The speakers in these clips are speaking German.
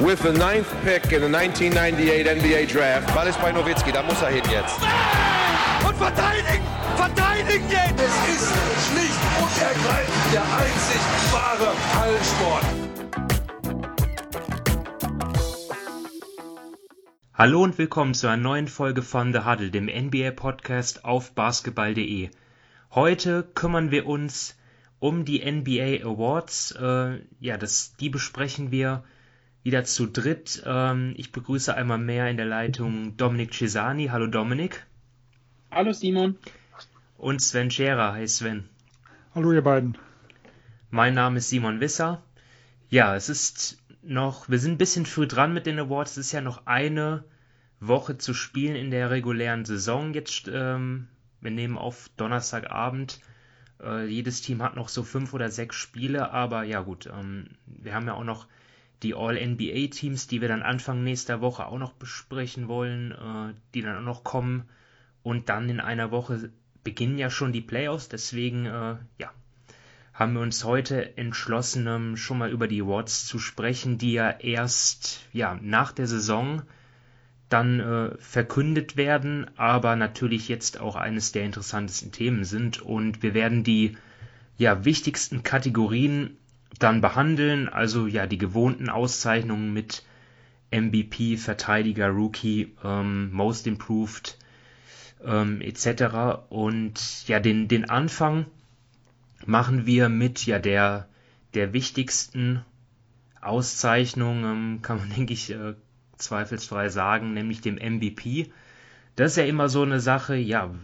with the ninth pick in the 1998 NBA Draft. Ball ist bei Nowitzki, da muss er hin jetzt. Und verteidigen! Verteidigen jetzt! Es ist schlicht und ergreifend der einzig wahre Hallensport. Hallo und willkommen zu einer neuen Folge von The Huddle, dem NBA-Podcast auf basketball.de. Heute kümmern wir uns um die NBA Awards. Äh, ja, das, die besprechen wir wieder zu dritt. Ähm, ich begrüße einmal mehr in der Leitung Dominik Cesani. Hallo Dominik. Hallo Simon. Und Sven Scherer. Hi Sven. Hallo ihr beiden. Mein Name ist Simon Wisser. Ja, es ist noch, wir sind ein bisschen früh dran mit den Awards. Es ist ja noch eine Woche zu spielen in der regulären Saison. Jetzt, ähm, wir nehmen auf Donnerstagabend. Äh, jedes Team hat noch so fünf oder sechs Spiele, aber ja gut, ähm, wir haben ja auch noch die All-NBA-Teams, die wir dann Anfang nächster Woche auch noch besprechen wollen, äh, die dann auch noch kommen. Und dann in einer Woche beginnen ja schon die Playoffs. Deswegen, äh, ja, haben wir uns heute entschlossen, ähm, schon mal über die Awards zu sprechen, die ja erst ja, nach der Saison dann äh, verkündet werden, aber natürlich jetzt auch eines der interessantesten Themen sind. Und wir werden die ja, wichtigsten Kategorien dann behandeln. Also ja, die gewohnten Auszeichnungen mit MVP, Verteidiger, Rookie, ähm, Most Improved ähm, etc. Und ja, den, den Anfang machen wir mit ja der, der wichtigsten Auszeichnung, ähm, kann man denke ich äh, zweifelsfrei sagen, nämlich dem MVP. Das ist ja immer so eine Sache, ja,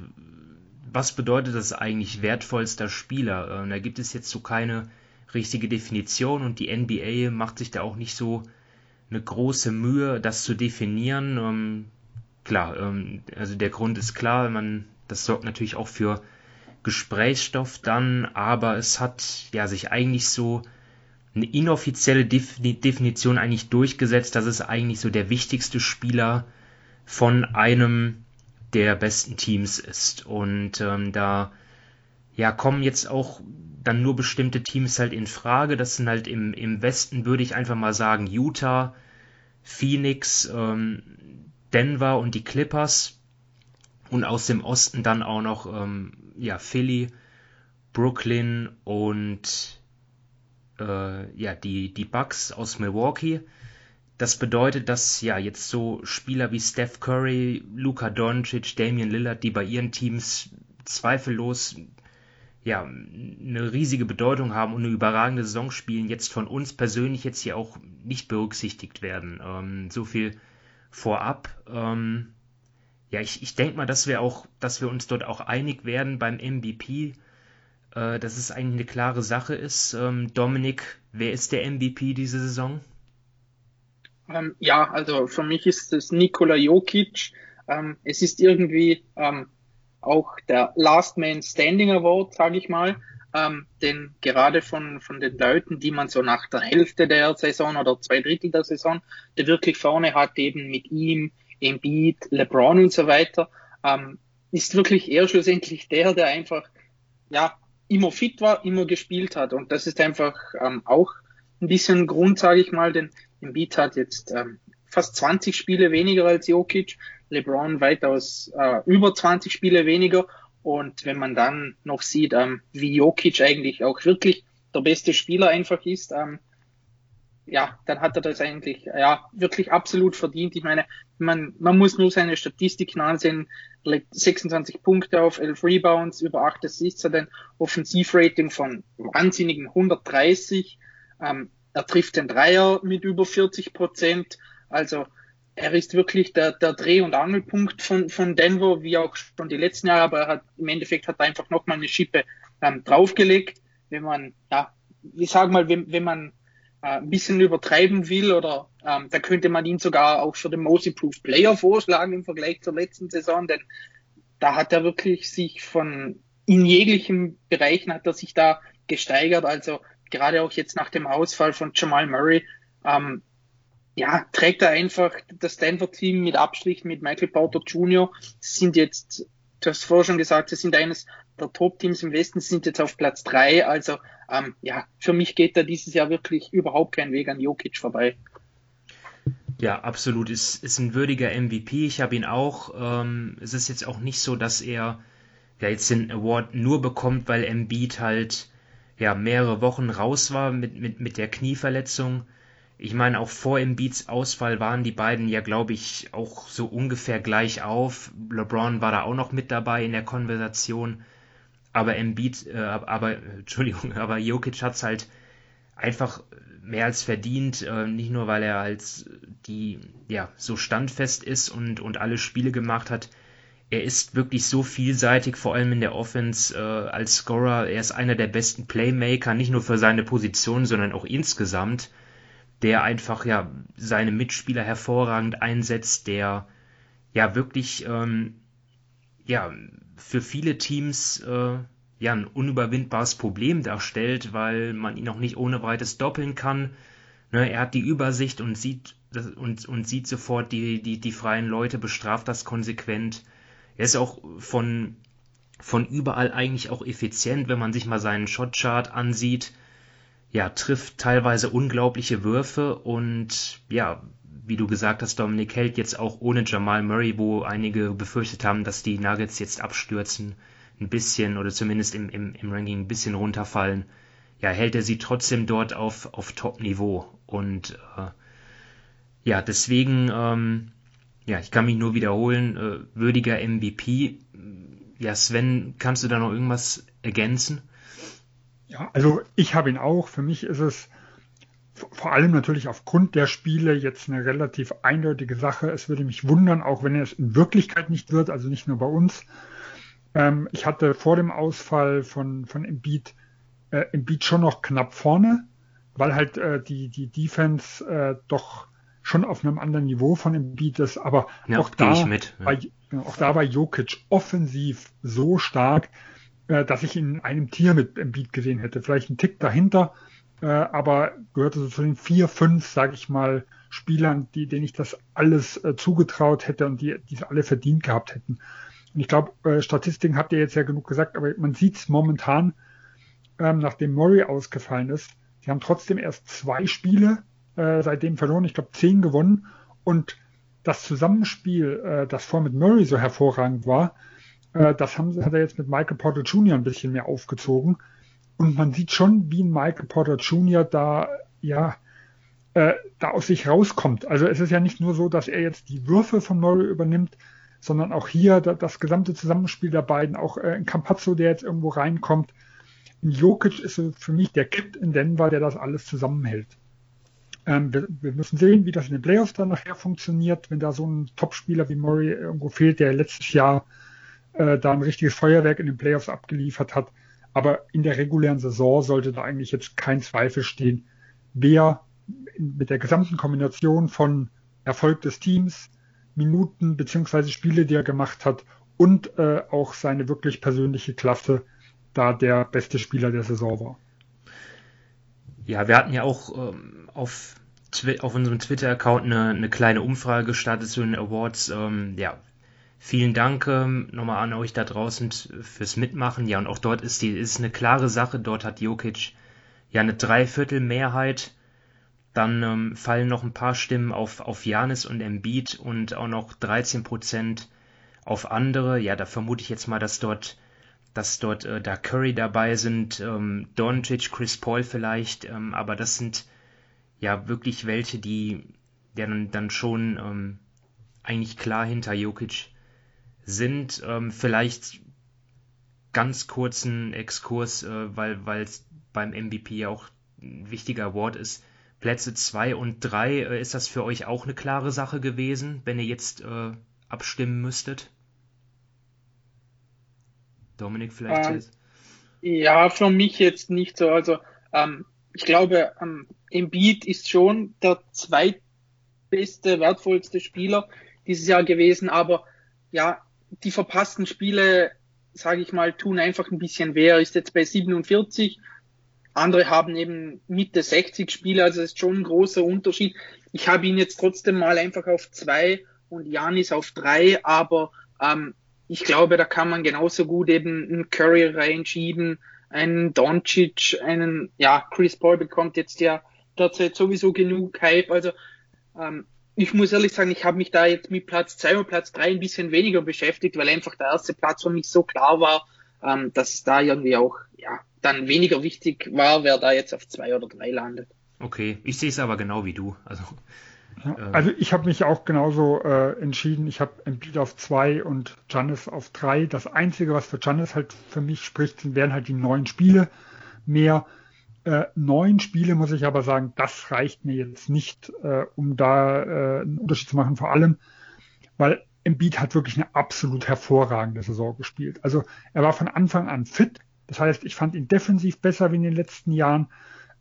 was bedeutet das eigentlich wertvollster Spieler? Äh, da gibt es jetzt so keine richtige Definition und die NBA macht sich da auch nicht so eine große Mühe, das zu definieren. Ähm, klar, ähm, also der Grund ist klar, man, das sorgt natürlich auch für Gesprächsstoff dann, aber es hat ja sich eigentlich so eine inoffizielle Definition eigentlich durchgesetzt, dass es eigentlich so der wichtigste Spieler von einem der besten Teams ist. Und ähm, da ja kommen jetzt auch dann nur bestimmte Teams halt in Frage. Das sind halt im, im Westen, würde ich einfach mal sagen, Utah, Phoenix, ähm, Denver und die Clippers. Und aus dem Osten dann auch noch ähm, ja, Philly, Brooklyn und äh, ja, die, die Bucks aus Milwaukee. Das bedeutet, dass ja jetzt so Spieler wie Steph Curry, Luka Doncic, Damian Lillard, die bei ihren Teams zweifellos ja, eine riesige Bedeutung haben und eine überragende Saison spielen, jetzt von uns persönlich jetzt hier auch nicht berücksichtigt werden. Ähm, so viel vorab. Ähm, ja, ich, ich denke mal, dass wir auch, dass wir uns dort auch einig werden beim MVP, äh, dass es eigentlich eine klare Sache ist. Ähm, Dominik, wer ist der MVP diese Saison? Ähm, ja, also für mich ist es Nikola Jokic. Ähm, es ist irgendwie ähm, auch der Last Man Standing Award, sage ich mal. Ähm, denn gerade von, von den Leuten, die man so nach der Hälfte der Saison oder zwei Drittel der Saison, der wirklich vorne hat, eben mit ihm, Embiid, LeBron und so weiter, ähm, ist wirklich er schlussendlich der, der einfach, ja, immer fit war, immer gespielt hat. Und das ist einfach ähm, auch ein bisschen Grund, sage ich mal, denn Embiid hat jetzt ähm, fast 20 Spiele weniger als Jokic, LeBron weitaus äh, über 20 Spiele weniger. Und wenn man dann noch sieht, ähm, wie Jokic eigentlich auch wirklich der beste Spieler einfach ist, ähm, ja, dann hat er das eigentlich ja wirklich absolut verdient. Ich meine, man, man muss nur seine Statistiken ansehen. 26 Punkte auf 11 Rebounds, über 8 Assists, hat ein Offensivrating von wahnsinnigen 130. Ähm, er trifft den Dreier mit über 40 Prozent. Also er ist wirklich der, der Dreh- und Angelpunkt von, von Denver, wie auch schon die letzten Jahre, aber er hat, im Endeffekt hat er einfach nochmal eine Schippe ähm, draufgelegt. Wenn man, ja, ich sag mal, wenn, wenn man äh, ein bisschen übertreiben will oder ähm, da könnte man ihn sogar auch für den Most Improved Player vorschlagen im Vergleich zur letzten Saison, denn da hat er wirklich sich von in jeglichen Bereichen hat er sich da gesteigert. Also gerade auch jetzt nach dem Ausfall von Jamal Murray ähm, ja, trägt er einfach das Stanford-Team mit Abstrichen mit Michael Porter Jr. Sie sind jetzt, du hast vorher schon gesagt, sie sind eines der Top-Teams im Westen, sind jetzt auf Platz drei. Also ähm, ja, für mich geht da dieses Jahr wirklich überhaupt kein Weg an Jokic vorbei. Ja, absolut. Ist, ist ein würdiger MVP. Ich habe ihn auch. Ähm, es ist jetzt auch nicht so, dass er ja jetzt den Award nur bekommt, weil Embiid halt ja mehrere Wochen raus war mit, mit, mit der Knieverletzung. Ich meine, auch vor Embiids Ausfall waren die beiden ja, glaube ich, auch so ungefähr gleich auf. LeBron war da auch noch mit dabei in der Konversation. Aber Embiid, äh, aber, Entschuldigung, aber Jokic hat's halt einfach mehr als verdient, äh, nicht nur weil er als die ja so standfest ist und und alle Spiele gemacht hat. Er ist wirklich so vielseitig, vor allem in der Offense äh, als Scorer. Er ist einer der besten Playmaker, nicht nur für seine Position, sondern auch insgesamt, der einfach ja seine Mitspieler hervorragend einsetzt, der ja wirklich ähm, ja für viele Teams äh, ja ein unüberwindbares Problem darstellt, weil man ihn auch nicht ohne weites doppeln kann. Ne, er hat die Übersicht und sieht und, und sieht sofort die, die, die freien Leute, bestraft das konsequent. Er ist auch von, von überall eigentlich auch effizient, wenn man sich mal seinen Shotchart ansieht. Ja, trifft teilweise unglaubliche Würfe und ja, wie du gesagt hast, Dominik hält jetzt auch ohne Jamal Murray, wo einige befürchtet haben, dass die Nuggets jetzt abstürzen, ein bisschen oder zumindest im, im, im Ranking ein bisschen runterfallen, ja, hält er sie trotzdem dort auf, auf Top-Niveau. Und äh, ja, deswegen, ähm, ja, ich kann mich nur wiederholen, äh, würdiger MVP. Ja, Sven, kannst du da noch irgendwas ergänzen? Ja, also ich habe ihn auch. Für mich ist es vor allem natürlich aufgrund der Spiele jetzt eine relativ eindeutige Sache. Es würde mich wundern, auch wenn er es in Wirklichkeit nicht wird, also nicht nur bei uns, ähm, ich hatte vor dem Ausfall von, von Embiid, äh, Embiid schon noch knapp vorne, weil halt äh, die, die Defense äh, doch schon auf einem anderen Niveau von Embiid ist, aber ja, auch, da mit, ja. war, auch da war Jokic offensiv so stark, äh, dass ich in einem Tier mit Embiid gesehen hätte. Vielleicht ein Tick dahinter, äh, aber gehörte so zu den vier, fünf, sage ich mal, Spielern, die, denen ich das alles äh, zugetraut hätte und die, die alle verdient gehabt hätten. Und ich glaube, äh, Statistiken habt ihr jetzt ja genug gesagt, aber man sieht es momentan, ähm, nachdem Murray ausgefallen ist, sie haben trotzdem erst zwei Spiele äh, seitdem verloren, ich glaube zehn gewonnen. Und das Zusammenspiel, äh, das vor mit Murray so hervorragend war, äh, das haben, hat er jetzt mit Michael Porter Jr. ein bisschen mehr aufgezogen. Und man sieht schon, wie ein Michael Porter Jr. da, ja, äh, da aus sich rauskommt. Also es ist ja nicht nur so, dass er jetzt die Würfe von Murray übernimmt, sondern auch hier das gesamte Zusammenspiel der beiden, auch äh, in Campazzo, der jetzt irgendwo reinkommt. In Jokic ist für mich der Kit in Denver, der das alles zusammenhält. Ähm, wir, wir, müssen sehen, wie das in den Playoffs dann nachher funktioniert, wenn da so ein Topspieler wie Murray irgendwo fehlt, der letztes Jahr äh, da ein richtiges Feuerwerk in den Playoffs abgeliefert hat. Aber in der regulären Saison sollte da eigentlich jetzt kein Zweifel stehen, wer mit der gesamten Kombination von Erfolg des Teams, Minuten beziehungsweise Spiele, die er gemacht hat und äh, auch seine wirklich persönliche Klasse da der beste Spieler der Saison war. Ja, wir hatten ja auch ähm, auf, auf unserem Twitter-Account eine, eine kleine Umfrage gestartet zu den Awards. Ähm, ja, vielen Dank ähm, nochmal an euch da draußen fürs Mitmachen. Ja, und auch dort ist die ist eine klare Sache. Dort hat Jokic ja eine Dreiviertelmehrheit dann ähm, fallen noch ein paar Stimmen auf, auf Janis und Embiid und auch noch 13 Prozent auf andere. Ja, da vermute ich jetzt mal, dass dort, dass dort äh, da Curry dabei sind, ähm, Doncic, Chris Paul vielleicht, ähm, aber das sind ja wirklich welche, die ja dann, dann schon ähm, eigentlich klar hinter Jokic sind. Ähm, vielleicht ganz kurzen Exkurs, äh, weil es beim MVP ja auch ein wichtiger Award ist. Plätze 2 und 3, äh, ist das für euch auch eine klare Sache gewesen, wenn ihr jetzt äh, abstimmen müsstet? Dominik vielleicht? Ähm, ja, für mich jetzt nicht so. Also ähm, ich glaube, ähm, Embiid ist schon der zweitbeste, wertvollste Spieler dieses Jahr gewesen, aber ja, die verpassten Spiele, sage ich mal, tun einfach ein bisschen weh. Er ist jetzt bei 47 andere haben eben Mitte 60 Spiele, also das ist schon ein großer Unterschied. Ich habe ihn jetzt trotzdem mal einfach auf zwei und Janis auf drei, aber ähm, ich glaube, da kann man genauso gut eben einen Curry reinschieben, einen Doncic, einen, ja, Chris Paul bekommt jetzt ja derzeit sowieso genug Hype, also ähm, ich muss ehrlich sagen, ich habe mich da jetzt mit Platz zwei und Platz drei ein bisschen weniger beschäftigt, weil einfach der erste Platz für mich so klar war, ähm, dass es da irgendwie auch ja, dann weniger wichtig war, wer da jetzt auf zwei oder drei landet. Okay, ich sehe es aber genau wie du. Also, ja, äh, also ich habe mich auch genauso äh, entschieden. Ich habe Embiid auf zwei und Janis auf drei. Das Einzige, was für Janis halt für mich spricht, sind, wären halt die neuen Spiele mehr. Äh, neun Spiele muss ich aber sagen, das reicht mir jetzt nicht, äh, um da äh, einen Unterschied zu machen. Vor allem, weil Embiid hat wirklich eine absolut hervorragende Saison gespielt. Also er war von Anfang an fit. Das heißt, ich fand ihn defensiv besser wie in den letzten Jahren.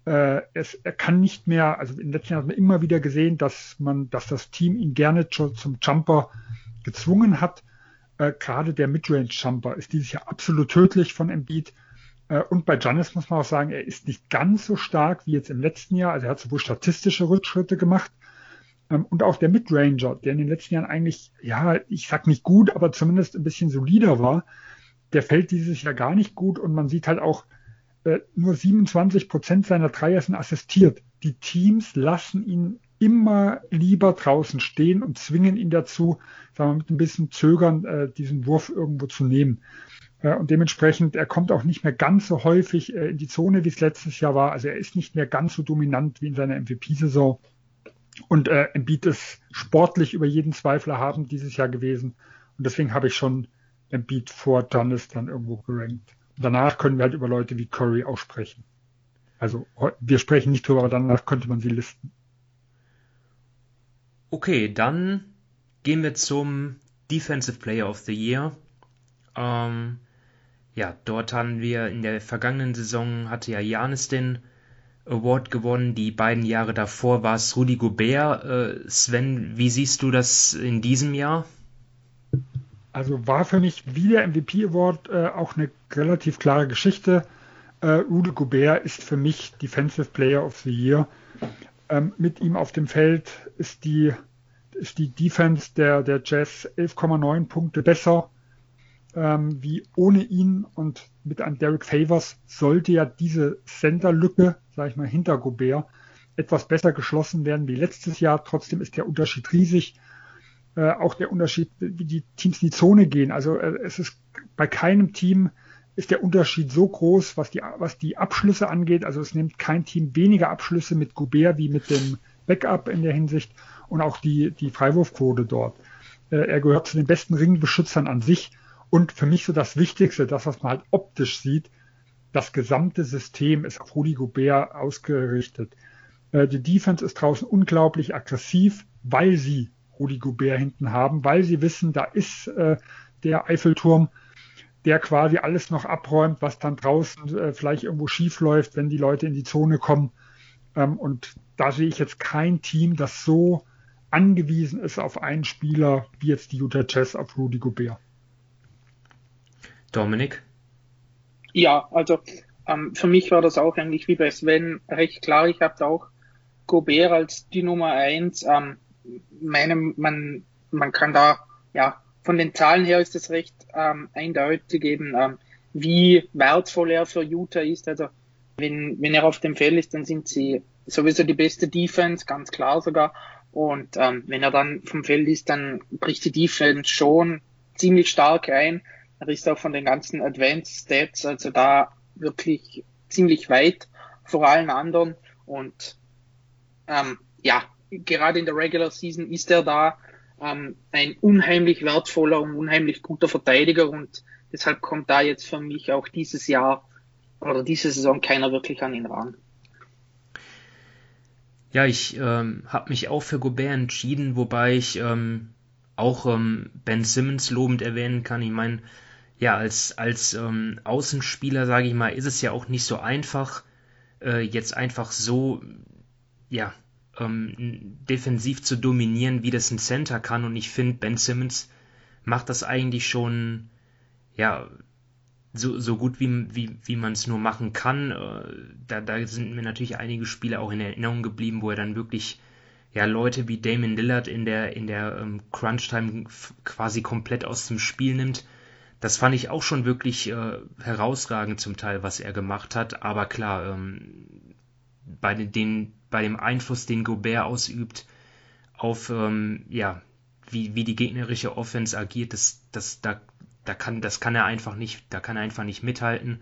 Äh, es, er kann nicht mehr, also in den letzten Jahren hat man immer wieder gesehen, dass man, dass das Team ihn gerne zum Jumper gezwungen hat. Äh, Gerade der Midrange-Jumper ist dieses Jahr absolut tödlich von Embiid. Äh, und bei Giannis muss man auch sagen, er ist nicht ganz so stark wie jetzt im letzten Jahr. Also er hat sowohl statistische Rückschritte gemacht ähm, und auch der Midranger, der in den letzten Jahren eigentlich, ja, ich sag nicht gut, aber zumindest ein bisschen solider war, der fällt dieses Jahr gar nicht gut und man sieht halt auch, äh, nur 27 Prozent seiner Dreier sind assistiert. Die Teams lassen ihn immer lieber draußen stehen und zwingen ihn dazu, sagen wir, mit ein bisschen Zögern äh, diesen Wurf irgendwo zu nehmen. Und dementsprechend, er kommt auch nicht mehr ganz so häufig äh, in die Zone, wie es letztes Jahr war. Also er ist nicht mehr ganz so dominant wie in seiner MVP-Saison. Und äh, Embiid ist sportlich über jeden Zweifel haben dieses Jahr gewesen. Und deswegen habe ich schon Embiid vor Giannis dann irgendwo gerankt. Und danach können wir halt über Leute wie Curry auch sprechen. Also wir sprechen nicht drüber, aber danach könnte man sie listen. Okay, dann gehen wir zum Defensive Player of the Year. Ähm, ja, dort haben wir in der vergangenen Saison hatte ja Janis den Award gewonnen. Die beiden Jahre davor war es Rudy Gobert. Äh, Sven, wie siehst du das in diesem Jahr? Also war für mich wie der MVP Award äh, auch eine relativ klare Geschichte. Äh, Rudy Gobert ist für mich Defensive Player of the Year. Ähm, mit ihm auf dem Feld ist die, ist die Defense der, der Jazz 11,9 Punkte besser ähm, wie ohne ihn und mit einem Derek Favors sollte ja diese Center-Lücke, sage ich mal, hinter Gobert etwas besser geschlossen werden wie letztes Jahr. Trotzdem ist der Unterschied riesig. Äh, auch der Unterschied, wie die Teams in die Zone gehen. Also äh, es ist bei keinem Team ist der Unterschied so groß, was die, was die Abschlüsse angeht. Also es nimmt kein Team weniger Abschlüsse mit Gobert wie mit dem Backup in der Hinsicht und auch die, die Freiwurfquote dort. Äh, er gehört zu den besten Ringbeschützern an sich und für mich so das Wichtigste, das, was man halt optisch sieht, das gesamte System ist auf Rudi Gobert ausgerichtet. Äh, die Defense ist draußen unglaublich aggressiv, weil sie Rudi Gobert hinten haben, weil sie wissen, da ist äh, der Eiffelturm, der quasi alles noch abräumt, was dann draußen äh, vielleicht irgendwo schief läuft, wenn die Leute in die Zone kommen. Ähm, und da sehe ich jetzt kein Team, das so angewiesen ist auf einen Spieler wie jetzt die Utah Jazz auf Rudi Gobert. Dominik? Ja, also ähm, für mich war das auch eigentlich wie bei Sven recht klar. Ich habe auch Gobert als die Nummer eins. Ähm, meinem, man, man kann da, ja, von den Zahlen her ist es recht ähm, eindeutig eben, ähm, wie wertvoll er für Utah ist. Also wenn, wenn er auf dem Feld ist, dann sind sie sowieso die beste Defense, ganz klar sogar. Und ähm, wenn er dann vom Feld ist, dann bricht die Defense schon ziemlich stark ein. Er ist auch von den ganzen Advanced Stats, also da wirklich ziemlich weit vor allen anderen. Und ähm, ja, gerade in der Regular Season ist er da ähm, ein unheimlich wertvoller und unheimlich guter Verteidiger und deshalb kommt da jetzt für mich auch dieses Jahr oder diese Saison keiner wirklich an ihn ran. Ja, ich ähm, habe mich auch für Gobert entschieden, wobei ich ähm, auch ähm, Ben Simmons lobend erwähnen kann. Ich meine, ja, als, als ähm, Außenspieler, sage ich mal, ist es ja auch nicht so einfach, äh, jetzt einfach so, ja, ähm, defensiv zu dominieren, wie das ein Center kann. Und ich finde, Ben Simmons macht das eigentlich schon, ja, so, so gut wie, wie, wie man es nur machen kann. Äh, da, da sind mir natürlich einige Spiele auch in Erinnerung geblieben, wo er dann wirklich ja Leute wie Damon Lillard in der in der ähm, Crunch Time quasi komplett aus dem Spiel nimmt das fand ich auch schon wirklich äh, herausragend zum Teil, was er gemacht hat. Aber klar, ähm, bei, den, bei dem Einfluss, den Gobert ausübt auf ähm, ja, wie, wie die gegnerische Offense agiert, das, das, da, da kann, das kann er einfach nicht, da kann er einfach nicht mithalten.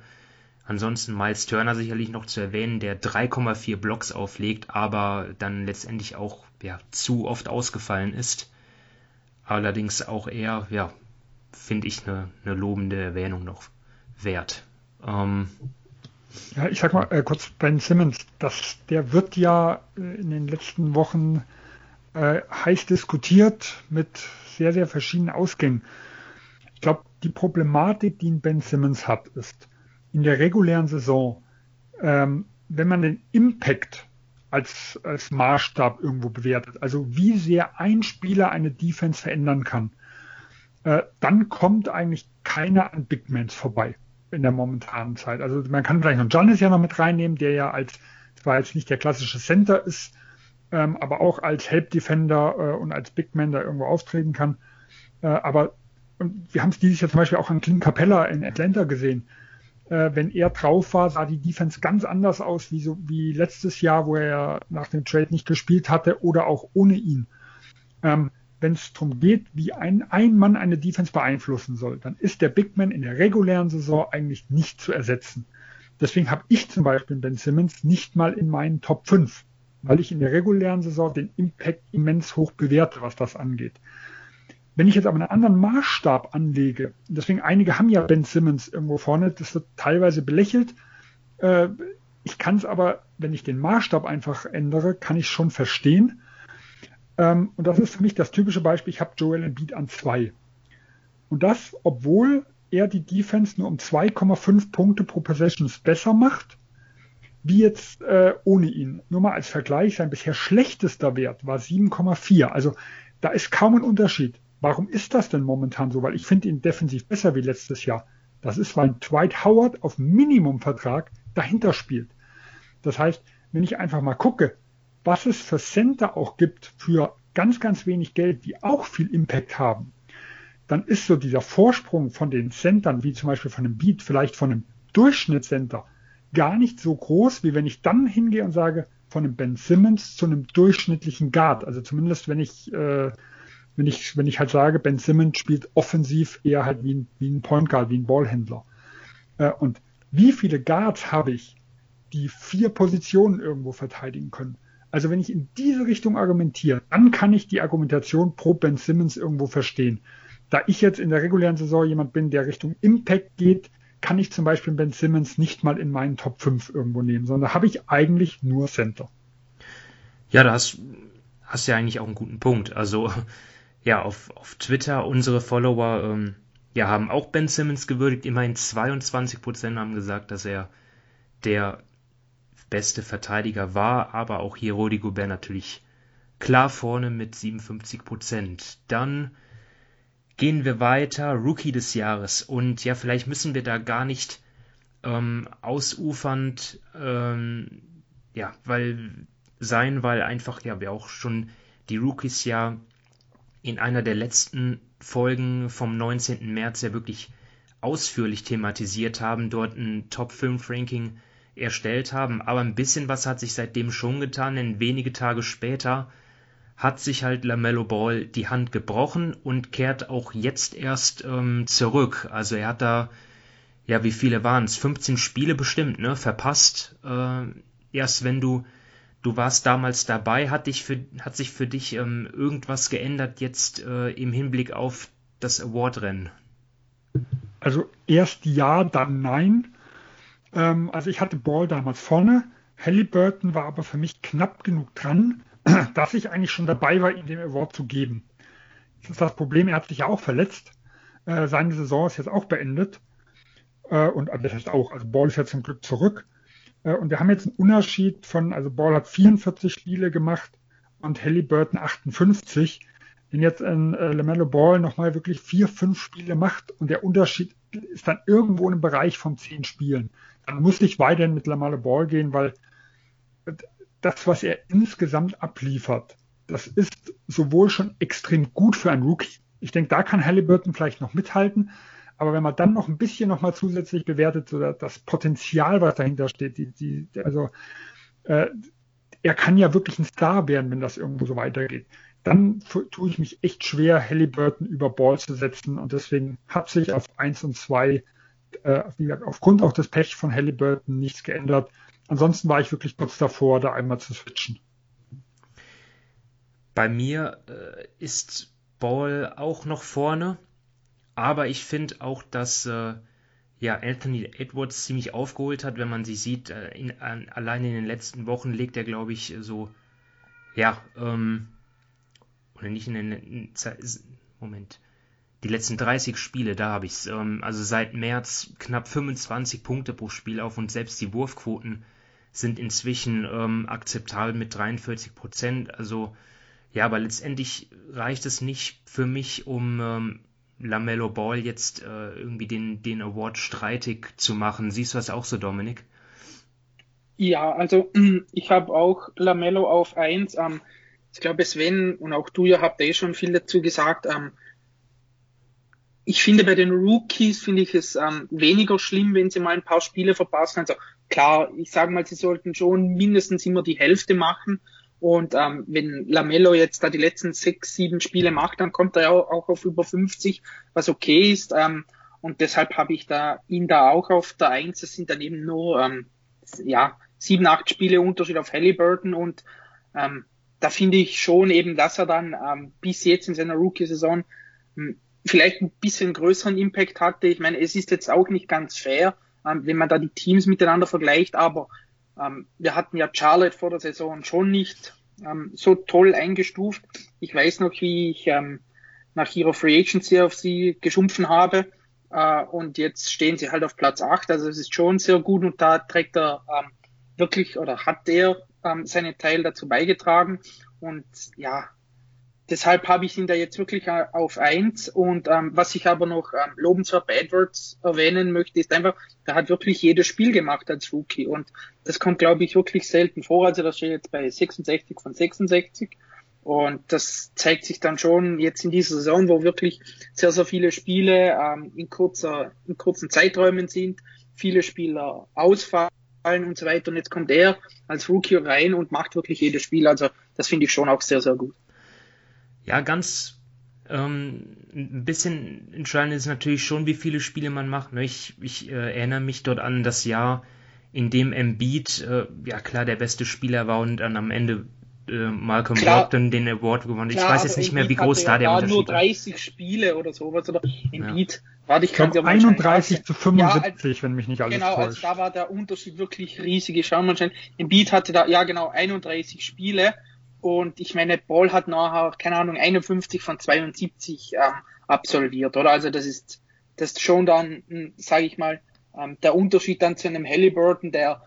Ansonsten Miles Turner sicherlich noch zu erwähnen, der 3,4 Blocks auflegt, aber dann letztendlich auch ja, zu oft ausgefallen ist. Allerdings auch eher, ja, finde ich eine, eine lobende Erwähnung noch wert. Ähm, ja, ich sag mal äh, kurz Ben Simmons, das, der wird ja äh, in den letzten Wochen äh, heiß diskutiert mit sehr, sehr verschiedenen Ausgängen. Ich glaube, die Problematik, die Ben Simmons hat, ist in der regulären Saison, ähm, wenn man den Impact als, als Maßstab irgendwo bewertet, also wie sehr ein Spieler eine Defense verändern kann, äh, dann kommt eigentlich keiner an Big Mans vorbei in der momentanen Zeit. Also man kann vielleicht noch Giannis ja noch mit reinnehmen, der ja als, zwar jetzt nicht der klassische Center ist, ähm, aber auch als Help Defender äh, und als Big Man da irgendwo auftreten kann. Äh, aber und wir haben es dieses Jahr zum Beispiel auch an Clint Capella in Atlanta gesehen. Äh, wenn er drauf war, sah die Defense ganz anders aus wie so wie letztes Jahr, wo er nach dem Trade nicht gespielt hatte oder auch ohne ihn. Ähm, wenn es darum geht, wie ein, ein Mann eine Defense beeinflussen soll, dann ist der Big Man in der regulären Saison eigentlich nicht zu ersetzen. Deswegen habe ich zum Beispiel Ben Simmons nicht mal in meinen Top 5 weil ich in der regulären Saison den Impact immens hoch bewerte, was das angeht. Wenn ich jetzt aber einen anderen Maßstab anlege, deswegen einige haben ja Ben Simmons irgendwo vorne, das wird teilweise belächelt. Äh, ich kann es aber, wenn ich den Maßstab einfach ändere, kann ich schon verstehen. Ähm, und das ist für mich das typische Beispiel. Ich habe Joel Embiid an zwei. Und das, obwohl er die Defense nur um 2,5 Punkte pro Possessions besser macht wie jetzt äh, ohne ihn. Nur mal als Vergleich, sein bisher schlechtester Wert war 7,4. Also da ist kaum ein Unterschied. Warum ist das denn momentan so? Weil ich finde ihn defensiv besser wie letztes Jahr. Das ist, weil Dwight Howard auf Minimumvertrag dahinter spielt. Das heißt, wenn ich einfach mal gucke, was es für Center auch gibt für ganz, ganz wenig Geld, die auch viel Impact haben, dann ist so dieser Vorsprung von den Centern, wie zum Beispiel von einem Beat, vielleicht von einem Durchschnittscenter, gar nicht so groß, wie wenn ich dann hingehe und sage, von einem Ben Simmons zu einem durchschnittlichen Guard. Also zumindest wenn ich, äh, wenn ich, wenn ich halt sage, Ben Simmons spielt offensiv eher halt wie ein, wie ein Point Guard, wie ein Ballhändler. Äh, und wie viele Guards habe ich, die vier Positionen irgendwo verteidigen können? Also wenn ich in diese Richtung argumentiere, dann kann ich die Argumentation pro Ben Simmons irgendwo verstehen. Da ich jetzt in der regulären Saison jemand bin, der Richtung Impact geht, kann ich zum Beispiel Ben Simmons nicht mal in meinen Top 5 irgendwo nehmen, sondern da habe ich eigentlich nur Center. Ja, da hast, hast ja eigentlich auch einen guten Punkt. Also ja, auf, auf Twitter unsere Follower ähm, ja, haben auch Ben Simmons gewürdigt. Immerhin 22% haben gesagt, dass er der beste Verteidiger war, aber auch hier Rodi Gobert natürlich klar vorne mit 57%. Dann Gehen wir weiter, Rookie des Jahres. Und ja, vielleicht müssen wir da gar nicht ähm, ausufernd ähm, ja, weil sein, weil einfach ja wir auch schon die Rookies ja in einer der letzten Folgen vom 19. März ja wirklich ausführlich thematisiert haben, dort ein Top 5 Ranking erstellt haben. Aber ein bisschen was hat sich seitdem schon getan, denn wenige Tage später hat sich halt Lamello Ball die Hand gebrochen und kehrt auch jetzt erst ähm, zurück. Also er hat da, ja, wie viele waren es? 15 Spiele bestimmt, ne? Verpasst. Äh, erst wenn du, du warst damals dabei, hat, dich für, hat sich für dich ähm, irgendwas geändert jetzt äh, im Hinblick auf das Award-Rennen? Also erst ja, dann nein. Ähm, also ich hatte Ball damals vorne. Halliburton war aber für mich knapp genug dran, dass ich eigentlich schon dabei war, ihm den Award zu geben. Das ist das Problem, er hat sich ja auch verletzt. Äh, seine Saison ist jetzt auch beendet. Äh, und das heißt auch, also Ball ist jetzt zum Glück zurück. Äh, und wir haben jetzt einen Unterschied von, also Ball hat 44 Spiele gemacht und Halliburton 58. Wenn jetzt ein äh, LaMelo Ball nochmal wirklich vier, fünf Spiele macht und der Unterschied ist dann irgendwo im Bereich von zehn Spielen, dann muss ich weiterhin mit LaMelo Ball gehen, weil das, was er insgesamt abliefert, das ist sowohl schon extrem gut für einen Rookie. Ich denke, da kann Halliburton vielleicht noch mithalten. Aber wenn man dann noch ein bisschen noch mal zusätzlich bewertet, so das Potenzial, was dahinter steht, die, die, also äh, er kann ja wirklich ein Star werden, wenn das irgendwo so weitergeht. Dann tue ich mich echt schwer, Halliburton über Ball zu setzen und deswegen hat sich auf 1 und 2 äh, wie gesagt, aufgrund auch des Pech von Halliburton nichts geändert. Ansonsten war ich wirklich kurz davor, da einmal zu switchen. Bei mir äh, ist Ball auch noch vorne, aber ich finde auch, dass äh, ja, Anthony Edwards ziemlich aufgeholt hat, wenn man sie sieht. Äh, in, an, allein in den letzten Wochen legt er, glaube ich, so, ja, ähm, oder nicht in den, Moment, die letzten 30 Spiele, da habe ich es, ähm, also seit März knapp 25 Punkte pro Spiel auf und selbst die Wurfquoten sind inzwischen ähm, akzeptabel mit 43 Prozent. Also ja, aber letztendlich reicht es nicht für mich, um ähm, Lamello Ball jetzt äh, irgendwie den, den Award streitig zu machen. Siehst du das auch so, Dominik? Ja, also ich habe auch Lamello auf 1. Ähm, ich glaube, Sven und auch du ja habt eh schon viel dazu gesagt. Ähm, ich finde bei den Rookies finde ich es ähm, weniger schlimm, wenn sie mal ein paar Spiele verpassen. Also klar, ich sage mal, sie sollten schon mindestens immer die Hälfte machen. Und ähm, wenn Lamello jetzt da die letzten sechs, sieben Spiele macht, dann kommt er ja auch auf über 50, was okay ist. Ähm, und deshalb habe ich da ihn da auch auf der Eins. Es sind dann eben nur ähm, ja sieben, acht Spiele Unterschied auf Halliburton und ähm, da finde ich schon eben, dass er dann ähm, bis jetzt in seiner Rookie-Saison hm, vielleicht ein bisschen größeren Impact hatte. Ich meine, es ist jetzt auch nicht ganz fair, ähm, wenn man da die Teams miteinander vergleicht, aber ähm, wir hatten ja Charlotte vor der Saison schon nicht ähm, so toll eingestuft. Ich weiß noch, wie ich ähm, nach ihrer Free Agency auf sie geschumpfen habe. Äh, und jetzt stehen sie halt auf Platz 8. Also es ist schon sehr gut und da trägt er ähm, wirklich oder hat er ähm, seinen Teil dazu beigetragen. Und ja, deshalb habe ich ihn da jetzt wirklich äh, auf eins. Und ähm, was ich aber noch ähm, lobenswert bei Edwards erwähnen möchte, ist einfach, der hat wirklich jedes Spiel gemacht als Rookie. Und das kommt, glaube ich, wirklich selten vor. Also das steht jetzt bei 66 von 66. Und das zeigt sich dann schon jetzt in dieser Saison, wo wirklich sehr, sehr viele Spiele ähm, in, kurzer, in kurzen Zeiträumen sind, viele Spieler ausfallen und so weiter. Und jetzt kommt er als Rookie rein und macht wirklich jedes Spiel. Also das finde ich schon auch sehr, sehr gut. Ja, ganz ähm, ein bisschen entscheidend ist natürlich schon, wie viele Spiele man macht. Ne? Ich, ich äh, erinnere mich dort an das Jahr, in dem Embiid, äh, ja klar, der beste Spieler war und dann am Ende äh, Malcolm klar, Brogdon den Award gewonnen. Klar, ich weiß jetzt nicht mehr, wie groß da der Unterschied ist. nur 30 Spiele oder sowas. Oder Embiid, ja. Warte, ich kann 31 zu 75, ja, wenn mich nicht alles Genau, täuscht. also da war der Unterschied wirklich riesig. Ich schau mal. Embiid hatte da, ja genau, 31 Spiele und ich meine, Paul hat nachher, keine Ahnung, 51 von 72 ähm, absolviert, oder? Also das ist, das ist schon dann, hm, sage ich mal, ähm, der Unterschied dann zu einem Halliburton, der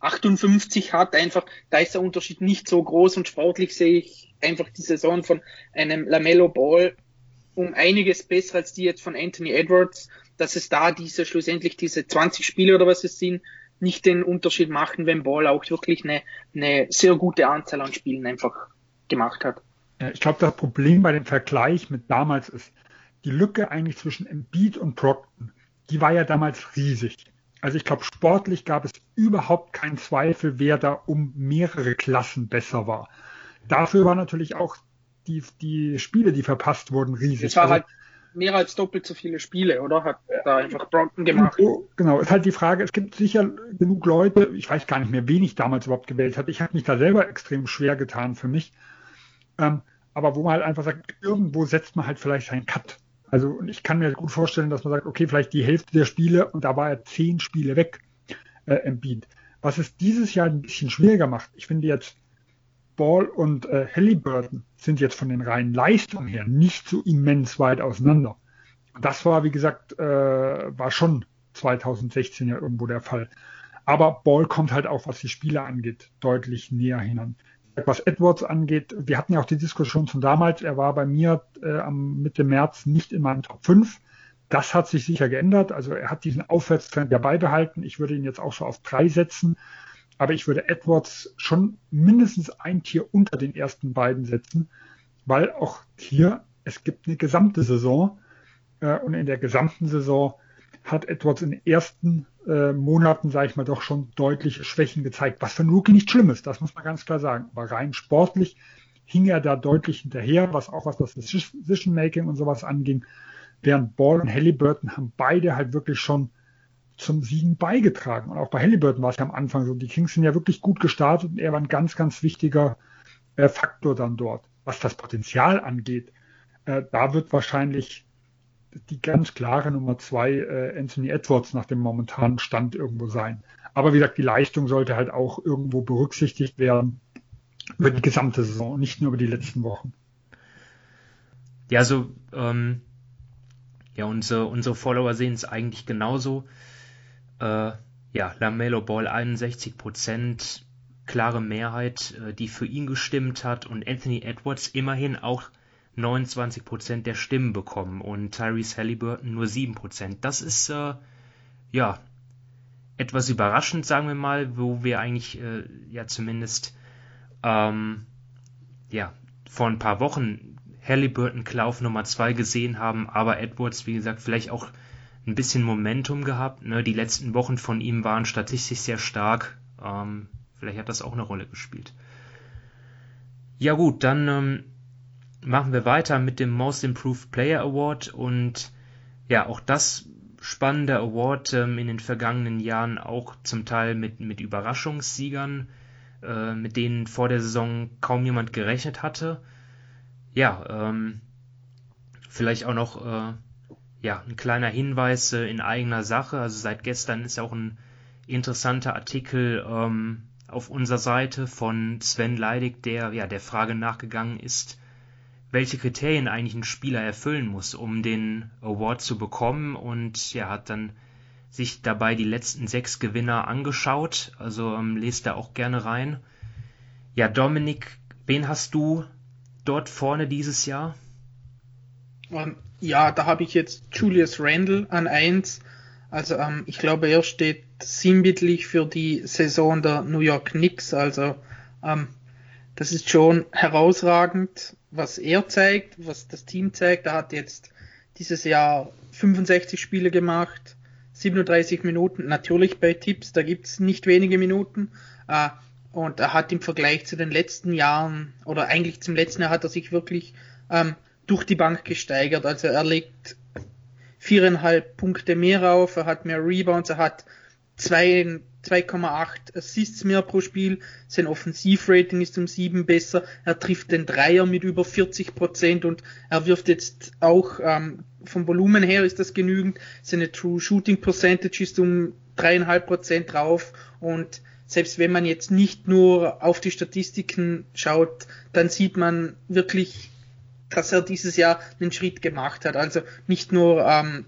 58 hat, einfach, da ist der Unterschied nicht so groß und sportlich sehe ich einfach die Saison von einem Lamello Ball um einiges besser als die jetzt von Anthony Edwards, dass es da diese schlussendlich diese 20 Spiele oder was es sind, nicht den Unterschied machen, wenn Ball auch wirklich eine, eine sehr gute Anzahl an Spielen einfach gemacht hat. Ich glaube, das Problem bei dem Vergleich mit damals ist, die Lücke eigentlich zwischen Embiid und Procton, die war ja damals riesig. Also ich glaube, sportlich gab es überhaupt keinen Zweifel, wer da um mehrere Klassen besser war. Dafür war natürlich auch die, die Spiele, die verpasst wurden, riesig. Es war also, halt mehr als doppelt so viele Spiele, oder? Hat da einfach Brockton gemacht. Genau, ist halt die Frage, es gibt sicher genug Leute, ich weiß gar nicht mehr, wen ich damals überhaupt gewählt habe. Ich habe mich da selber extrem schwer getan für mich. Ähm, aber wo man halt einfach sagt, irgendwo setzt man halt vielleicht einen Cut. Also ich kann mir gut vorstellen, dass man sagt, okay, vielleicht die Hälfte der Spiele und da war er zehn Spiele weg, äh, Embiid. Was es dieses Jahr ein bisschen schwieriger macht. Ich finde jetzt Ball und äh, Halliburton sind jetzt von den reinen Leistungen her nicht so immens weit auseinander. Das war, wie gesagt, äh, war schon 2016 ja irgendwo der Fall. Aber Ball kommt halt auch, was die Spiele angeht, deutlich näher hinan. Was Edwards angeht, wir hatten ja auch die Diskussion von damals, er war bei mir äh, am Mitte März nicht in meinem Top 5. Das hat sich sicher geändert. Also er hat diesen Aufwärtstrend ja beibehalten. Ich würde ihn jetzt auch so auf drei setzen. Aber ich würde Edwards schon mindestens ein Tier unter den ersten beiden setzen, weil auch hier, es gibt eine gesamte Saison. Äh, und in der gesamten Saison hat Edwards in den ersten äh, Monaten, sage ich mal, doch schon deutliche Schwächen gezeigt, was für einen Rookie nicht schlimm ist, das muss man ganz klar sagen. Aber rein sportlich hing er da deutlich hinterher, was auch was das Decision Making und sowas anging. Während Ball und Halliburton haben beide halt wirklich schon zum Siegen beigetragen. Und auch bei Halliburton war es ja am Anfang so. Die Kings sind ja wirklich gut gestartet und er war ein ganz, ganz wichtiger äh, Faktor dann dort. Was das Potenzial angeht, äh, da wird wahrscheinlich die ganz klare Nummer zwei äh, Anthony Edwards nach dem momentanen Stand irgendwo sein. Aber wie gesagt, die Leistung sollte halt auch irgendwo berücksichtigt werden über die gesamte Saison, nicht nur über die letzten Wochen. Ja, also ähm, ja, unsere, unsere Follower sehen es eigentlich genauso. Äh, ja, Lamello Ball 61 Prozent, klare Mehrheit, äh, die für ihn gestimmt hat und Anthony Edwards immerhin auch 29 Prozent der Stimmen bekommen und Tyrese Halliburton nur 7 Prozent. Das ist äh, ja etwas überraschend, sagen wir mal, wo wir eigentlich äh, ja zumindest ähm, ja vor ein paar Wochen Halliburton Klauf Nummer 2 gesehen haben, aber Edwards, wie gesagt, vielleicht auch ein bisschen Momentum gehabt. Ne? Die letzten Wochen von ihm waren statistisch sehr stark. Ähm, vielleicht hat das auch eine Rolle gespielt. Ja gut, dann ähm, machen wir weiter mit dem Most Improved Player Award und ja, auch das spannende Award ähm, in den vergangenen Jahren auch zum Teil mit, mit Überraschungssiegern, äh, mit denen vor der Saison kaum jemand gerechnet hatte. Ja, ähm, vielleicht auch noch äh, ja, ein kleiner Hinweis äh, in eigener Sache. Also seit gestern ist auch ein interessanter Artikel ähm, auf unserer Seite von Sven Leidig, der ja der Frage nachgegangen ist, welche Kriterien eigentlich ein Spieler erfüllen muss, um den Award zu bekommen und ja, hat dann sich dabei die letzten sechs Gewinner angeschaut. Also ähm, lest da auch gerne rein. Ja, Dominik, wen hast du dort vorne dieses Jahr? Ähm, ja, da habe ich jetzt Julius Randle an 1. Also ähm, ich glaube, er steht sinnbildlich für die Saison der New York Knicks. Also ähm, das ist schon herausragend, was er zeigt, was das Team zeigt. Er hat jetzt dieses Jahr 65 Spiele gemacht, 37 Minuten, natürlich bei Tipps, da gibt's nicht wenige Minuten. Äh, und er hat im Vergleich zu den letzten Jahren, oder eigentlich zum letzten Jahr hat er sich wirklich ähm, durch die Bank gesteigert. Also er legt viereinhalb Punkte mehr auf, er hat mehr Rebounds, er hat 2,8 Assists mehr pro Spiel, sein Offensivrating ist um sieben besser, er trifft den Dreier mit über 40 Prozent und er wirft jetzt auch ähm, vom Volumen her ist das genügend, seine True Shooting Percentage ist um dreieinhalb Prozent drauf und selbst wenn man jetzt nicht nur auf die Statistiken schaut, dann sieht man wirklich dass er dieses Jahr einen Schritt gemacht hat. Also nicht nur ähm,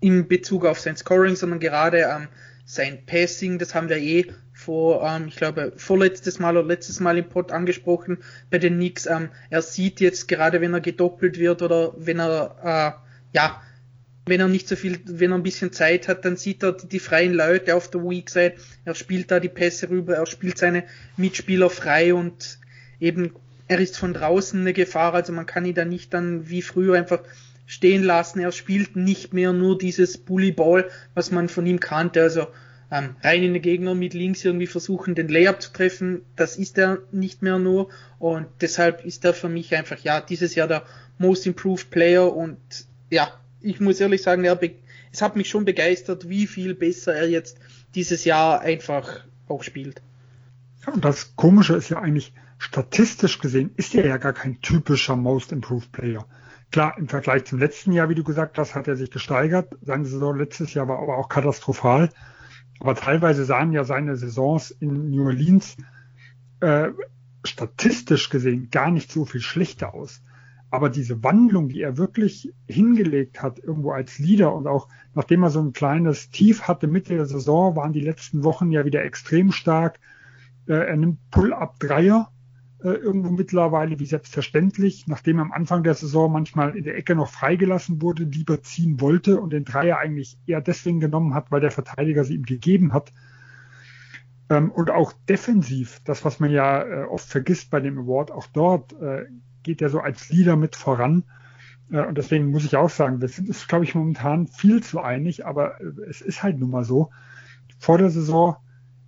in Bezug auf sein Scoring, sondern gerade ähm, sein Passing, das haben wir eh vor, ähm, ich glaube, vorletztes Mal oder letztes Mal im Pod angesprochen bei den Knicks. Ähm, er sieht jetzt gerade, wenn er gedoppelt wird oder wenn er, äh, ja, wenn er nicht so viel, wenn er ein bisschen Zeit hat, dann sieht er die, die freien Leute auf der Weak Side. Er spielt da die Pässe rüber, er spielt seine Mitspieler frei und eben er ist von draußen eine Gefahr, also man kann ihn da nicht dann wie früher einfach stehen lassen. Er spielt nicht mehr nur dieses Bullyball, was man von ihm kannte. Also ähm, rein in den Gegner mit links irgendwie versuchen, den Layup zu treffen. Das ist er nicht mehr nur. Und deshalb ist er für mich einfach, ja, dieses Jahr der Most Improved Player. Und ja, ich muss ehrlich sagen, er es hat mich schon begeistert, wie viel besser er jetzt dieses Jahr einfach auch spielt. Ja, und das Komische ist ja eigentlich, statistisch gesehen ist er ja gar kein typischer Most Improved Player. Klar, im Vergleich zum letzten Jahr, wie du gesagt hast, hat er sich gesteigert. Seine Saison letztes Jahr war aber auch katastrophal. Aber teilweise sahen ja seine Saisons in New Orleans äh, statistisch gesehen gar nicht so viel schlechter aus. Aber diese Wandlung, die er wirklich hingelegt hat, irgendwo als Leader und auch nachdem er so ein kleines Tief hatte Mitte der Saison, waren die letzten Wochen ja wieder extrem stark. Äh, er nimmt Pull-up-Dreier äh, irgendwo mittlerweile wie selbstverständlich, nachdem er am Anfang der Saison manchmal in der Ecke noch freigelassen wurde, lieber ziehen wollte und den Dreier eigentlich eher deswegen genommen hat, weil der Verteidiger sie ihm gegeben hat. Ähm, und auch defensiv, das, was man ja äh, oft vergisst bei dem Award, auch dort äh, geht er so als Leader mit voran. Äh, und deswegen muss ich auch sagen, wir sind uns, glaube ich, momentan viel zu einig, aber äh, es ist halt nun mal so. Vor der Saison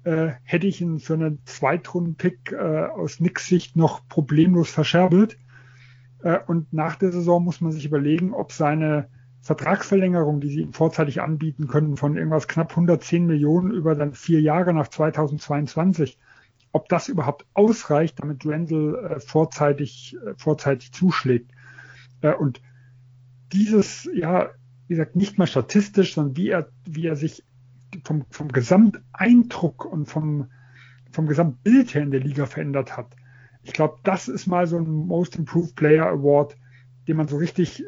äh, hätte ich ihn für einen Zweitrunden-Pick äh, aus Nix Sicht noch problemlos verscherbelt. Äh, und nach der Saison muss man sich überlegen, ob seine Vertragsverlängerung, die sie ihm vorzeitig anbieten können, von irgendwas knapp 110 Millionen über dann vier Jahre nach 2022, ob das überhaupt ausreicht, damit Randall äh, vorzeitig, äh, vorzeitig zuschlägt. Äh, und dieses, ja, wie gesagt, nicht mal statistisch, sondern wie er, wie er sich vom, vom Gesamteindruck und vom, vom Gesamtbild her in der Liga verändert hat. Ich glaube, das ist mal so ein Most Improved Player Award, den man so richtig,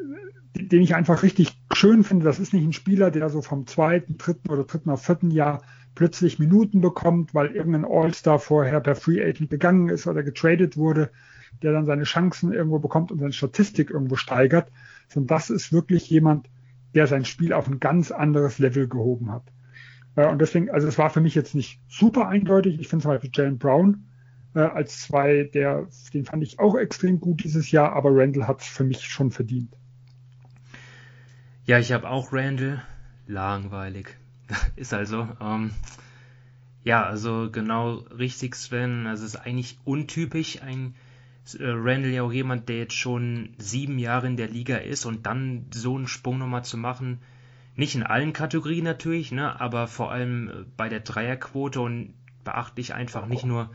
den ich einfach richtig schön finde. Das ist nicht ein Spieler, der so vom zweiten, dritten oder dritten auf vierten Jahr plötzlich Minuten bekommt, weil irgendein All-Star vorher per Free Agent gegangen ist oder getradet wurde, der dann seine Chancen irgendwo bekommt und seine Statistik irgendwo steigert, sondern das ist wirklich jemand, der sein Spiel auf ein ganz anderes Level gehoben hat. Äh, und deswegen, also es war für mich jetzt nicht super eindeutig. Ich finde zum Beispiel Jalen Brown äh, als zwei, der, den fand ich auch extrem gut dieses Jahr, aber Randall hat es für mich schon verdient. Ja, ich habe auch Randall. Langweilig. ist also. Ähm, ja, also genau richtig, Sven. Also es ist eigentlich untypisch, ein äh, Randall ja auch jemand, der jetzt schon sieben Jahre in der Liga ist und dann so einen Sprung nochmal zu machen, nicht in allen Kategorien natürlich, ne, aber vor allem äh, bei der Dreierquote und beachte ich einfach nicht nur,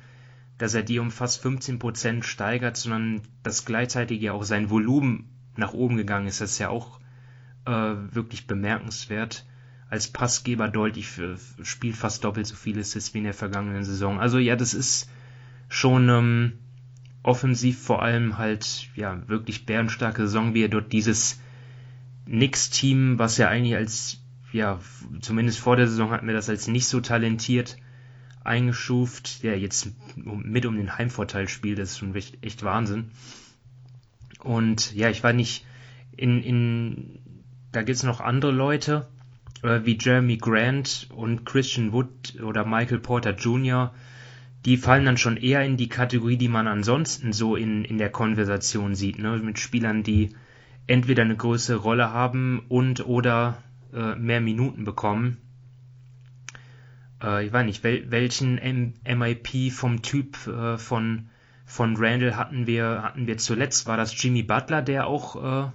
dass er die um fast 15 Prozent steigert, sondern dass gleichzeitig ja auch sein Volumen nach oben gegangen ist. Das ist ja auch äh, wirklich bemerkenswert. Als Passgeber deutlich für, spielt fast doppelt so viel Assists wie in der vergangenen Saison. Also ja, das ist schon ähm, offensiv vor allem halt ja wirklich bärenstarke Saison, wie er dort dieses Knicks-Team, was ja eigentlich als, ja, zumindest vor der Saison hatten wir das als nicht so talentiert eingeschuft, ja, jetzt mit um den Heimvorteil spielt, das ist schon echt, Wahnsinn. Und ja, ich war nicht in, in da gibt's noch andere Leute, äh, wie Jeremy Grant und Christian Wood oder Michael Porter Jr., die fallen dann schon eher in die Kategorie, die man ansonsten so in, in der Konversation sieht, ne? mit Spielern, die entweder eine größere Rolle haben und oder äh, mehr Minuten bekommen. Äh, ich weiß nicht, wel welchen M MIP vom Typ äh, von, von Randall hatten wir, hatten wir zuletzt? War das Jimmy Butler, der auch äh,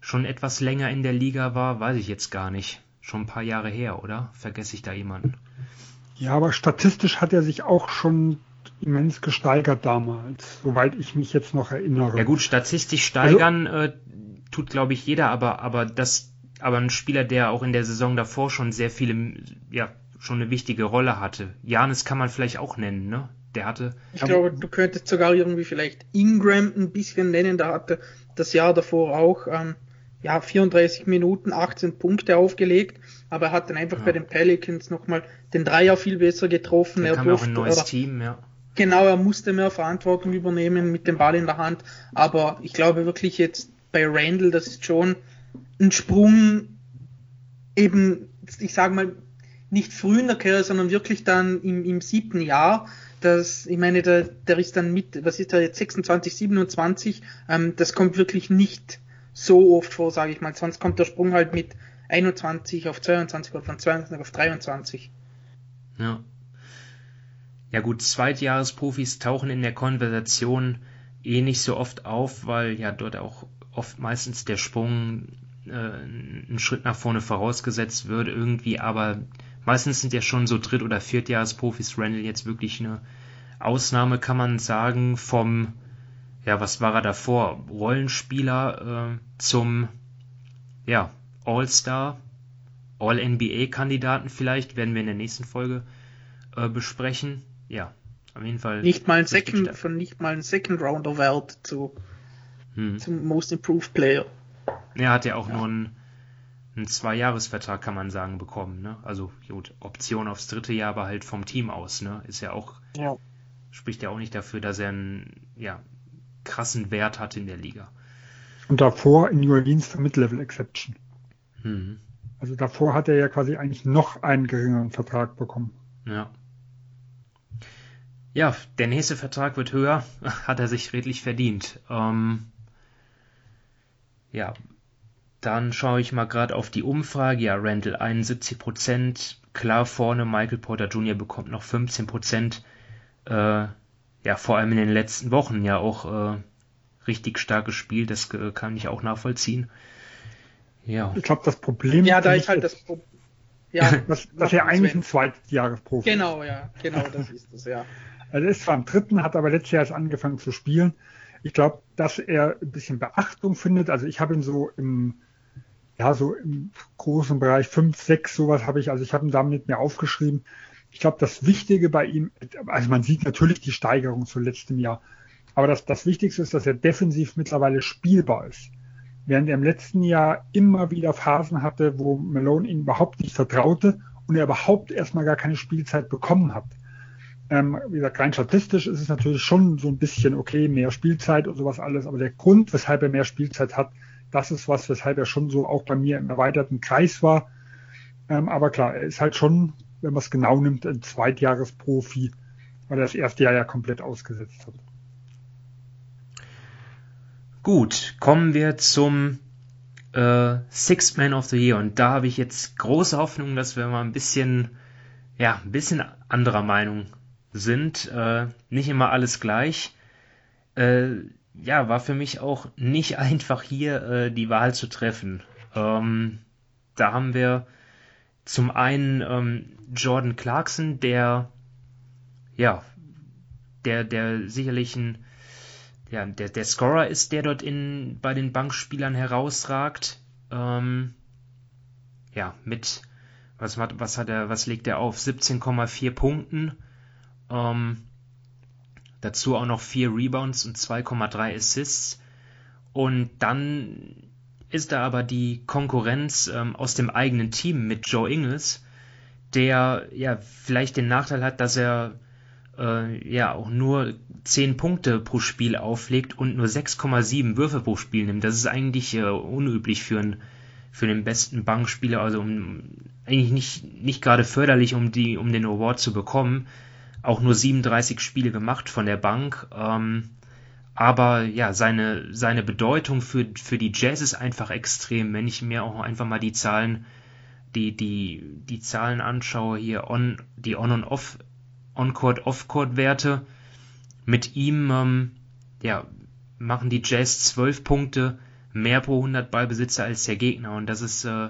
schon etwas länger in der Liga war? Weiß ich jetzt gar nicht. Schon ein paar Jahre her, oder? Vergesse ich da jemanden? Ja, aber statistisch hat er sich auch schon immens gesteigert damals, soweit ich mich jetzt noch erinnere. Ja gut, statistisch steigern also, äh, tut, glaube ich, jeder, aber, aber das, aber ein Spieler, der auch in der Saison davor schon sehr viele, ja, schon eine wichtige Rolle hatte. Janis kann man vielleicht auch nennen, ne? Der hatte. Ich glaube, du könntest sogar irgendwie vielleicht Ingram ein bisschen nennen, der hatte das Jahr davor auch, ähm, ja, 34 Minuten, 18 Punkte aufgelegt, aber er hat dann einfach ja. bei den Pelicans nochmal den Dreier viel besser getroffen. Da er kam durfte, auch ein neues oder, Team, ja. Genau, er musste mehr Verantwortung übernehmen mit dem Ball in der Hand, aber ich glaube wirklich jetzt bei Randall, das ist schon ein Sprung eben, ich sage mal, nicht früh in der Karriere, sondern wirklich dann im, im siebten Jahr. Das, ich meine, der, der ist dann mit, was ist der jetzt, 26, 27, ähm, das kommt wirklich nicht so oft vor, sage ich mal. Sonst kommt der Sprung halt mit 21 auf 22 oder von 22 auf 23. Ja. Ja gut, Zweitjahresprofis tauchen in der Konversation eh nicht so oft auf, weil ja dort auch oft meistens der Sprung äh, einen Schritt nach vorne vorausgesetzt wird irgendwie, aber meistens sind ja schon so Dritt- oder Viertjahresprofis Randall jetzt wirklich eine Ausnahme, kann man sagen, vom, ja, was war er davor? Rollenspieler äh, zum, ja, All-Star, All-NBA-Kandidaten vielleicht, werden wir in der nächsten Folge äh, besprechen. Ja, auf jeden Fall. Nicht mal ein Second, von nicht mal ein Second Round Award zu hm. zum Most Improved Player. Er hat ja auch ja. nur einen, einen Zwei-Jahres-Vertrag, kann man sagen, bekommen. Ne? Also gut, Option aufs dritte Jahr, aber halt vom Team aus. Ne? Ist ja auch, ja. spricht ja auch nicht dafür, dass er einen ja, krassen Wert hat in der Liga. Und davor in New Orleans für Mid-Level Exception. Hm. Also davor hat er ja quasi eigentlich noch einen geringeren Vertrag bekommen. Ja. Ja, der nächste Vertrag wird höher, hat er sich redlich verdient. Ähm, Ja, dann schaue ich mal gerade auf die Umfrage. Ja, Randall 71 Prozent, klar vorne. Michael Porter Jr. bekommt noch 15 Prozent. Äh, ja, vor allem in den letzten Wochen ja auch äh, richtig stark gespielt. Das äh, kann ich auch nachvollziehen. Ja. Ich glaube, das Problem. Ja, da ist halt das Problem. Ja, dass, dass er eigentlich ein Zweitjahresprofi Genau, ja, genau, das ist es, ja. Also er ist zwar im dritten, hat aber letztes Jahr erst angefangen zu spielen. Ich glaube, dass er ein bisschen Beachtung findet. Also ich habe ihn so im, ja, so im großen Bereich 5, 6, sowas habe ich, also ich habe ihn damit mir aufgeschrieben. Ich glaube, das Wichtige bei ihm, also man sieht natürlich die Steigerung zu letztem Jahr, aber das, das Wichtigste ist, dass er defensiv mittlerweile spielbar ist. Während er im letzten Jahr immer wieder Phasen hatte, wo Malone ihn überhaupt nicht vertraute und er überhaupt erstmal gar keine Spielzeit bekommen hat. Ähm, wie gesagt, rein statistisch ist es natürlich schon so ein bisschen okay, mehr Spielzeit und sowas alles, aber der Grund, weshalb er mehr Spielzeit hat, das ist was, weshalb er schon so auch bei mir im erweiterten Kreis war. Ähm, aber klar, er ist halt schon, wenn man es genau nimmt, ein Zweitjahresprofi, weil er das erste Jahr ja komplett ausgesetzt hat. Gut, kommen wir zum äh, Sixth Man of the Year und da habe ich jetzt große Hoffnung, dass wir mal ein bisschen, ja, ein bisschen anderer Meinung sind. Äh, nicht immer alles gleich. Äh, ja, war für mich auch nicht einfach hier äh, die Wahl zu treffen. Ähm, da haben wir zum einen ähm, Jordan Clarkson, der ja, der, der sicherlich ein ja, der, der Scorer ist, der dort in, bei den Bankspielern herausragt. Ähm, ja, mit, was, was hat er, was legt er auf? 17,4 Punkten. Ähm, dazu auch noch 4 Rebounds und 2,3 Assists. Und dann ist da aber die Konkurrenz ähm, aus dem eigenen Team mit Joe Ingles, der ja vielleicht den Nachteil hat, dass er äh, ja auch nur 10 Punkte pro Spiel auflegt und nur 6,7 Würfe pro Spiel nimmt. Das ist eigentlich äh, unüblich für, ein, für den besten Bankspieler, also um, eigentlich nicht, nicht gerade förderlich, um, die, um den Award zu bekommen. Auch nur 37 Spiele gemacht von der Bank. Ähm, aber ja, seine, seine Bedeutung für, für die Jazz ist einfach extrem. Wenn ich mir auch einfach mal die Zahlen, die, die, die Zahlen anschaue, hier on, die On- und Off On-Court, Off-Court-Werte. Mit ihm ähm, ja, machen die Jazz 12 Punkte mehr pro 100 Ballbesitzer als der Gegner. Und das ist äh,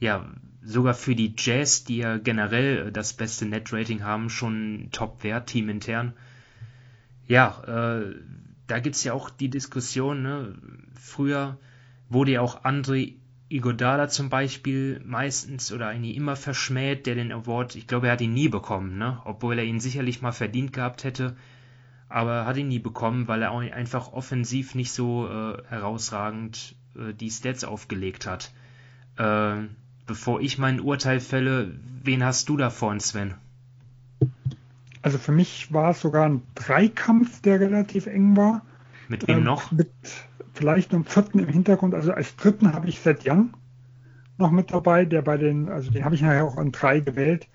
ja sogar für die Jazz, die ja generell das beste Net-Rating haben, schon Top-Wert, teamintern. Ja, äh, da es ja auch die Diskussion, ne? früher wurde ja auch André Igodala zum Beispiel meistens oder eigentlich immer verschmäht, der den Award, ich glaube, er hat ihn nie bekommen, ne? obwohl er ihn sicherlich mal verdient gehabt hätte, aber er hat ihn nie bekommen, weil er einfach offensiv nicht so äh, herausragend äh, die Stats aufgelegt hat. Äh, bevor ich mein Urteil fälle, wen hast du da vorhin, Sven? Also für mich war es sogar ein Dreikampf, der relativ eng war. Mit wem ähm, noch? Mit vielleicht einen vierten im Hintergrund. Also als dritten habe ich Seth Young noch mit dabei, der bei den, also den habe ich nachher auch an drei gewählt,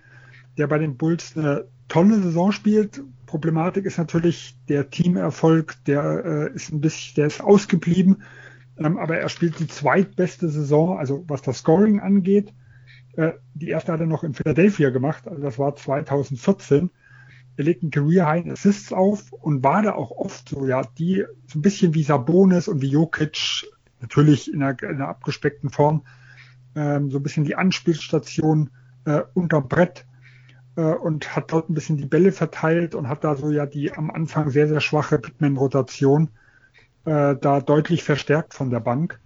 der bei den Bulls eine tolle Saison spielt. Problematik ist natürlich der Teamerfolg, der äh, ist ein bisschen, der ist ausgeblieben, ähm, aber er spielt die zweitbeste Saison, also was das Scoring angeht. Äh, die erste hat er noch in Philadelphia gemacht, also das war 2014 er legt einen Career High in Assists auf und war da auch oft so, ja, die so ein bisschen wie Sabonis und wie Jokic, natürlich in einer, in einer abgespeckten Form, ähm, so ein bisschen die Anspielstation äh, unterm Brett äh, und hat dort ein bisschen die Bälle verteilt und hat da so ja die am Anfang sehr, sehr schwache Pitman-Rotation äh, da deutlich verstärkt von der Bank.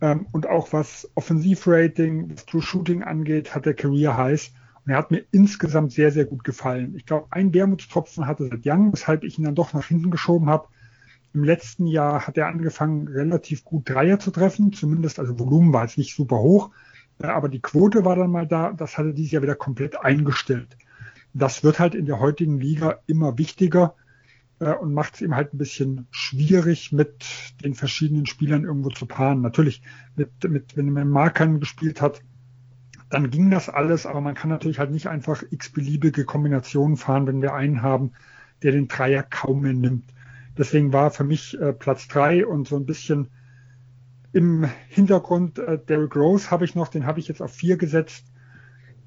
Ähm, und auch was Offensivrating, was True Shooting angeht, hat der Career Highs. Und er hat mir insgesamt sehr, sehr gut gefallen. Ich glaube, ein Wermutstropfen hatte seit Young, weshalb ich ihn dann doch nach hinten geschoben habe. Im letzten Jahr hat er angefangen, relativ gut Dreier zu treffen. Zumindest, also Volumen war jetzt nicht super hoch. Äh, aber die Quote war dann mal da. Das hatte dieses Jahr wieder komplett eingestellt. Das wird halt in der heutigen Liga immer wichtiger äh, und macht es ihm halt ein bisschen schwierig, mit den verschiedenen Spielern irgendwo zu paaren. Natürlich, mit, mit, wenn man Markern gespielt hat, dann ging das alles, aber man kann natürlich halt nicht einfach x-beliebige Kombinationen fahren, wenn wir einen haben, der den Dreier kaum mehr nimmt. Deswegen war für mich äh, Platz drei und so ein bisschen, im Hintergrund äh, Derrick Rose habe ich noch, den habe ich jetzt auf vier gesetzt.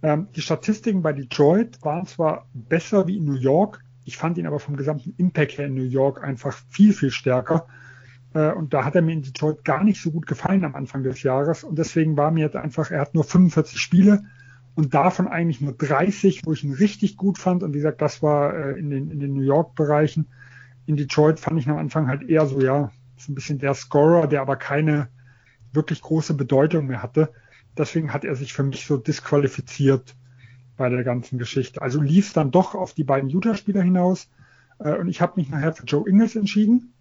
Ähm, die Statistiken bei Detroit waren zwar besser wie in New York, ich fand ihn aber vom gesamten Impact her in New York einfach viel, viel stärker. Äh, und da hat er mir in Detroit gar nicht so gut gefallen am Anfang des Jahres. Und deswegen war mir jetzt einfach, er hat nur 45 Spiele und davon eigentlich nur 30, wo ich ihn richtig gut fand. Und wie gesagt, das war äh, in den, in den New York-Bereichen. In Detroit fand ich am Anfang halt eher so, ja, ist ein bisschen der Scorer, der aber keine wirklich große Bedeutung mehr hatte. Deswegen hat er sich für mich so disqualifiziert bei der ganzen Geschichte. Also lief es dann doch auf die beiden Utah-Spieler hinaus. Äh, und ich habe mich nachher für Joe Ingles entschieden.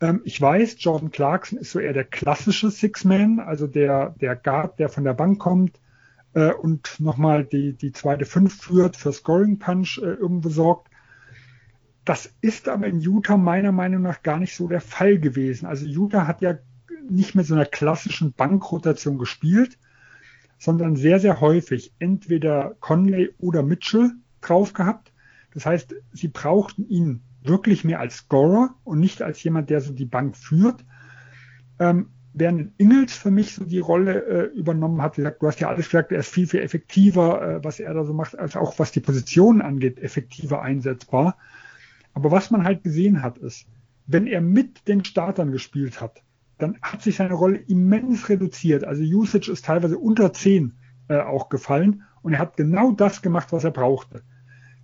Ähm, ich weiß, Jordan Clarkson ist so eher der klassische Six-Man, also der, der Guard, der von der Bank kommt äh, und nochmal die, die zweite Fünf führt, für Scoring Punch äh, irgendwo sorgt. Das ist aber in Utah meiner Meinung nach gar nicht so der Fall gewesen. Also Utah hat ja nicht mit so einer klassischen Bankrotation gespielt, sondern sehr, sehr häufig entweder Conley oder Mitchell drauf gehabt. Das heißt, sie brauchten ihn wirklich mehr als Scorer und nicht als jemand, der so die Bank führt. Ähm, während Ingels für mich so die Rolle äh, übernommen hat, gesagt, du hast ja alles gesagt, er ist viel, viel effektiver, äh, was er da so macht, als auch was die Positionen angeht, effektiver einsetzbar. Aber was man halt gesehen hat, ist, wenn er mit den Startern gespielt hat, dann hat sich seine Rolle immens reduziert. Also Usage ist teilweise unter 10 äh, auch gefallen und er hat genau das gemacht, was er brauchte.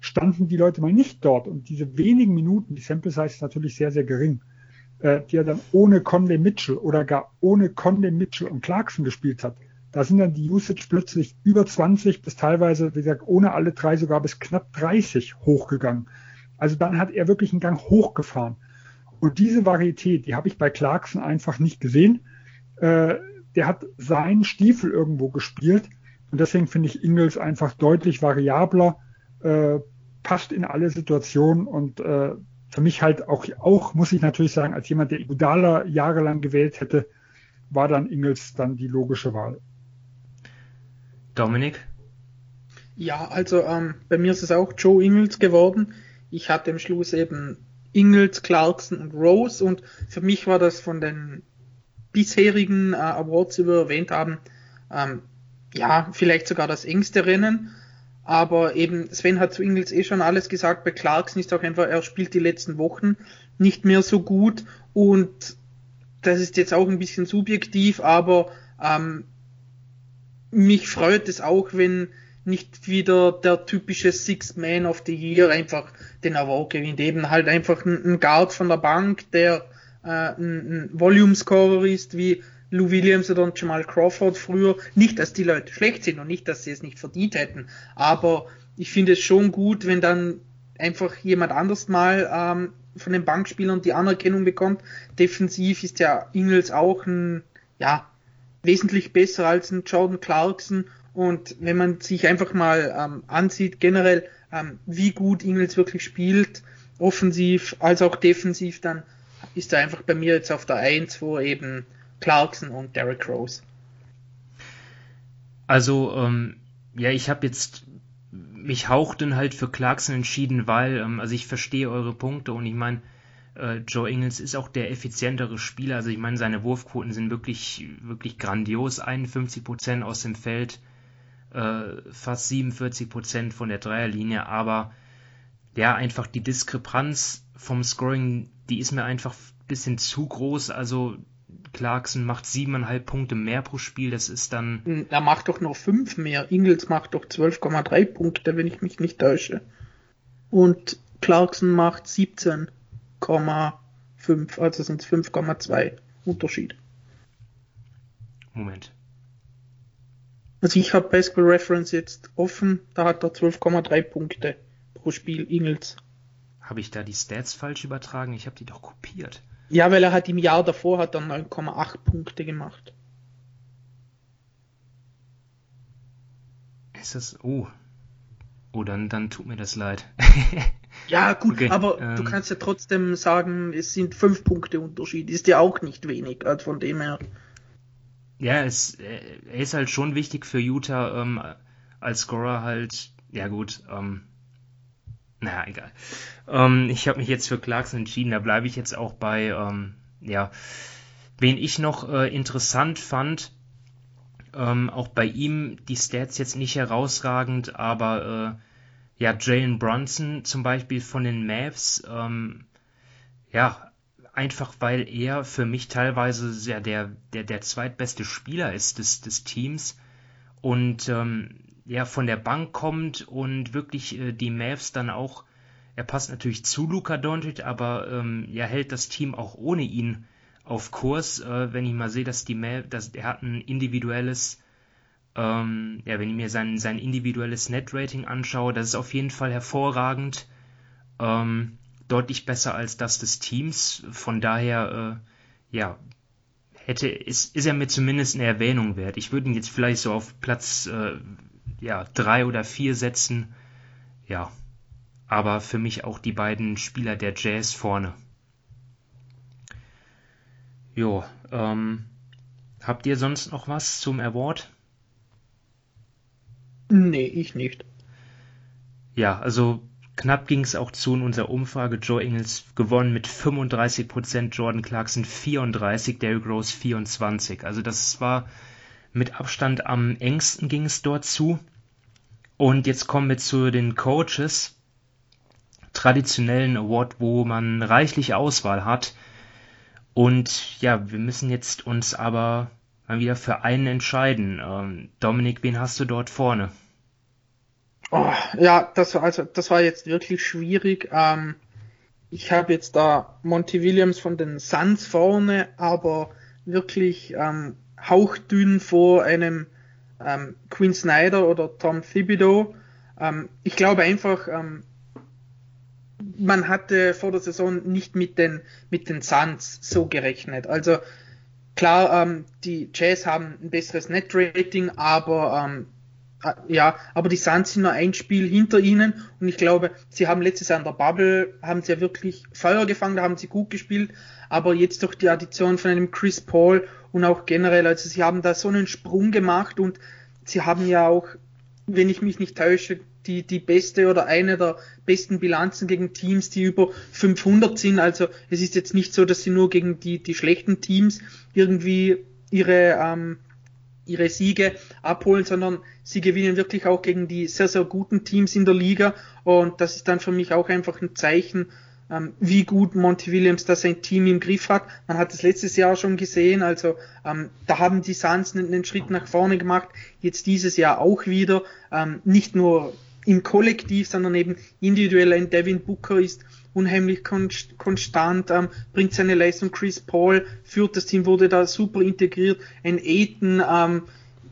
Standen die Leute mal nicht dort und diese wenigen Minuten, die Sample Size ist natürlich sehr, sehr gering, äh, die er dann ohne Conley Mitchell oder gar ohne Conley Mitchell und Clarkson gespielt hat, da sind dann die Usage plötzlich über 20 bis teilweise, wie gesagt, ohne alle drei sogar bis knapp 30 hochgegangen. Also dann hat er wirklich einen Gang hochgefahren. Und diese Varietät, die habe ich bei Clarkson einfach nicht gesehen. Äh, der hat seinen Stiefel irgendwo gespielt. Und deswegen finde ich Ingles einfach deutlich variabler, äh, passt in alle Situationen und äh, für mich halt auch, auch, muss ich natürlich sagen, als jemand, der Iguodala jahrelang gewählt hätte, war dann Ingles dann die logische Wahl. Dominik? Ja, also ähm, bei mir ist es auch Joe Ingles geworden. Ich hatte im Schluss eben Ingles, Clarkson und Rose und für mich war das von den bisherigen äh, Awards, die wir erwähnt haben, ähm, ja, vielleicht sogar das engste Rennen. Aber eben, Sven hat zu Ingles eh schon alles gesagt, bei Clarkson ist auch einfach, er spielt die letzten Wochen nicht mehr so gut und das ist jetzt auch ein bisschen subjektiv, aber ähm, mich freut es auch, wenn nicht wieder der typische Six Man of the Year einfach den Award gewinnt. Eben halt einfach ein, Guard von der Bank, der äh, ein, ein Volume Scorer ist, wie Lou Williams oder Jamal Crawford früher. Nicht, dass die Leute schlecht sind und nicht, dass sie es nicht verdient hätten, aber ich finde es schon gut, wenn dann einfach jemand anders mal ähm, von den Bankspielern die Anerkennung bekommt. Defensiv ist ja Ingels auch ein, ja, wesentlich besser als ein Jordan Clarkson und wenn man sich einfach mal ähm, ansieht, generell, ähm, wie gut Ingels wirklich spielt, offensiv als auch defensiv, dann ist er einfach bei mir jetzt auf der 1, wo eben Clarkson und Derrick Rose. Also, ähm, ja, ich habe jetzt mich hauchten halt für Clarkson entschieden, weil, ähm, also ich verstehe eure Punkte und ich meine, äh, Joe Ingles ist auch der effizientere Spieler. Also ich meine, seine Wurfquoten sind wirklich, wirklich grandios. 51% aus dem Feld, äh, fast 47 Prozent von der Dreierlinie, aber ja, einfach die Diskrepanz vom Scoring, die ist mir einfach ein bisschen zu groß. Also Clarkson macht siebeneinhalb Punkte mehr pro Spiel, das ist dann. Hm, er macht doch noch fünf mehr. Ingels macht doch 12,3 Punkte, wenn ich mich nicht täusche. Und Clarkson macht 17,5, also sind es 5,2 Unterschied. Moment. Also ich habe Basketball Reference jetzt offen, da hat er 12,3 Punkte pro Spiel Ingels. Habe ich da die Stats falsch übertragen? Ich habe die doch kopiert. Ja, weil er hat im Jahr davor hat er 9,8 Punkte gemacht. Ist das. Oh. Oh, dann, dann tut mir das leid. ja, gut, okay, aber ähm, du kannst ja trotzdem sagen, es sind 5 Punkte Unterschied. Ist ja auch nicht wenig, also von dem her ja, es, äh, er ist halt schon wichtig für Utah ähm, als Scorer halt. Ja gut, ähm, naja, egal. Ähm, ich habe mich jetzt für Clarkson entschieden, da bleibe ich jetzt auch bei, ähm, ja, wen ich noch äh, interessant fand, ähm, auch bei ihm die Stats jetzt nicht herausragend, aber äh, ja, Jalen Brunson zum Beispiel von den Mavs, ähm, ja, einfach weil er für mich teilweise ja, der, der, der zweitbeste Spieler ist des, des Teams und ähm, ja, von der Bank kommt und wirklich äh, die Mavs dann auch, er passt natürlich zu Luka Doncic, aber ähm, ja, hält das Team auch ohne ihn auf Kurs, äh, wenn ich mal sehe, dass die Mavs, dass er hat ein individuelles ähm, ja, wenn ich mir sein, sein individuelles Net-Rating anschaue, das ist auf jeden Fall hervorragend. Ähm, deutlich besser als das des Teams. Von daher, äh, ja, hätte, ist, ist er mir zumindest eine Erwähnung wert. Ich würde ihn jetzt vielleicht so auf Platz äh, ja, drei oder vier setzen. Ja, aber für mich auch die beiden Spieler der Jazz vorne. Jo, ähm, habt ihr sonst noch was zum Award? Nee, ich nicht. Ja, also knapp ging es auch zu in unserer Umfrage. Joe Ingles gewonnen mit 35%, Jordan Clarkson 34, Derrick Rose 24. Also das war mit Abstand am engsten ging es dort zu. Und jetzt kommen wir zu den Coaches. Traditionellen Award, wo man reichlich Auswahl hat. Und ja, wir müssen jetzt uns aber mal wieder für einen entscheiden. Ähm, Dominik, wen hast du dort vorne? Oh, ja, das war also das war jetzt wirklich schwierig. Ähm, ich habe jetzt da Monty Williams von den Suns vorne, aber wirklich ähm, hauchdünn vor einem ähm, Quinn Snyder oder Tom Thibodeau. Ähm, ich glaube einfach, ähm, man hatte vor der Saison nicht mit den mit den Suns so gerechnet. Also klar, ähm, die Jazz haben ein besseres Net-Rating, aber ja, aber die Suns sind nur ein Spiel hinter ihnen und ich glaube, sie haben letztes Jahr in der Bubble, haben sie ja wirklich Feuer gefangen, da haben sie gut gespielt, aber jetzt durch die Addition von einem Chris Paul und auch generell, also sie haben da so einen Sprung gemacht und sie haben ja auch, wenn ich mich nicht täusche, die, die beste oder eine der besten Bilanzen gegen Teams, die über 500 sind. Also es ist jetzt nicht so, dass sie nur gegen die, die schlechten Teams irgendwie ihre ähm, ihre Siege abholen, sondern sie gewinnen wirklich auch gegen die sehr, sehr guten Teams in der Liga. Und das ist dann für mich auch einfach ein Zeichen, ähm, wie gut Monty Williams da sein Team im Griff hat. Man hat es letztes Jahr schon gesehen, also ähm, da haben die Suns einen, einen, Schritt nach vorne gemacht, jetzt dieses Jahr auch wieder. Ähm, nicht nur im Kollektiv, sondern eben individuell. Ein Devin Booker ist unheimlich konstant, ähm, bringt seine Leistung. Chris Paul führt das Team, wurde da super integriert. Ein Aiton, ähm,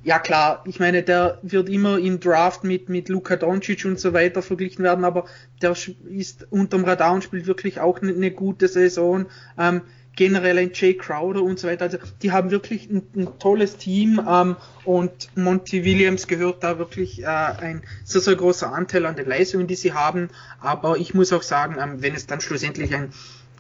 ja klar, ich meine, der wird immer im Draft mit, mit Luka Doncic und so weiter verglichen werden, aber der ist unterm Radar und spielt wirklich auch eine, eine gute Saison. Ähm, generell ein Jay Crowder und so weiter. Also die haben wirklich ein, ein tolles Team ähm, und Monty Williams gehört da wirklich äh, ein sehr, sehr großer Anteil an den Leistungen, die sie haben. Aber ich muss auch sagen, ähm, wenn es dann schlussendlich ein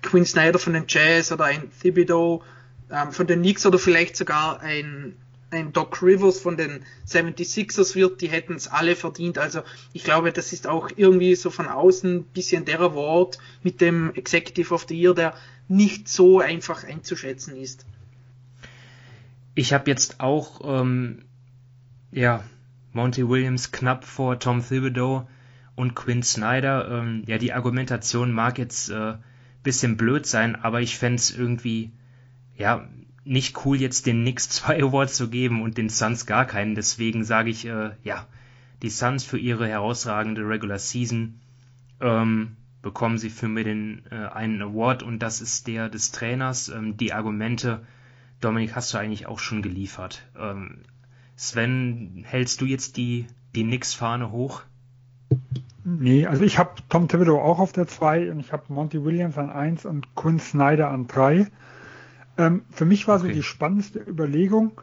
Quinn Snyder von den Jazz oder ein Thibodeau ähm, von den Knicks oder vielleicht sogar ein ein Doc Rivers von den 76ers wird, die hätten es alle verdient. Also ich glaube, das ist auch irgendwie so von außen ein bisschen der Award mit dem Executive of the Year, der nicht so einfach einzuschätzen ist. Ich habe jetzt auch, ähm, ja, Monty Williams knapp vor Tom Thibodeau und Quinn Snyder. Ähm, ja, die Argumentation mag jetzt äh, bisschen blöd sein, aber ich fände es irgendwie, ja, nicht cool, jetzt den Knicks zwei Awards zu geben und den Suns gar keinen. Deswegen sage ich, äh, ja, die Suns für ihre herausragende Regular Season ähm, bekommen sie für mich den, äh, einen Award und das ist der des Trainers. Ähm, die Argumente, Dominik, hast du eigentlich auch schon geliefert. Ähm, Sven, hältst du jetzt die, die Knicks-Fahne hoch? Nee, also ich habe Tom Thibodeau auch auf der 2 und ich habe Monty Williams an 1 und Quinn Snyder an 3. Ähm, für mich war okay. so die spannendste Überlegung,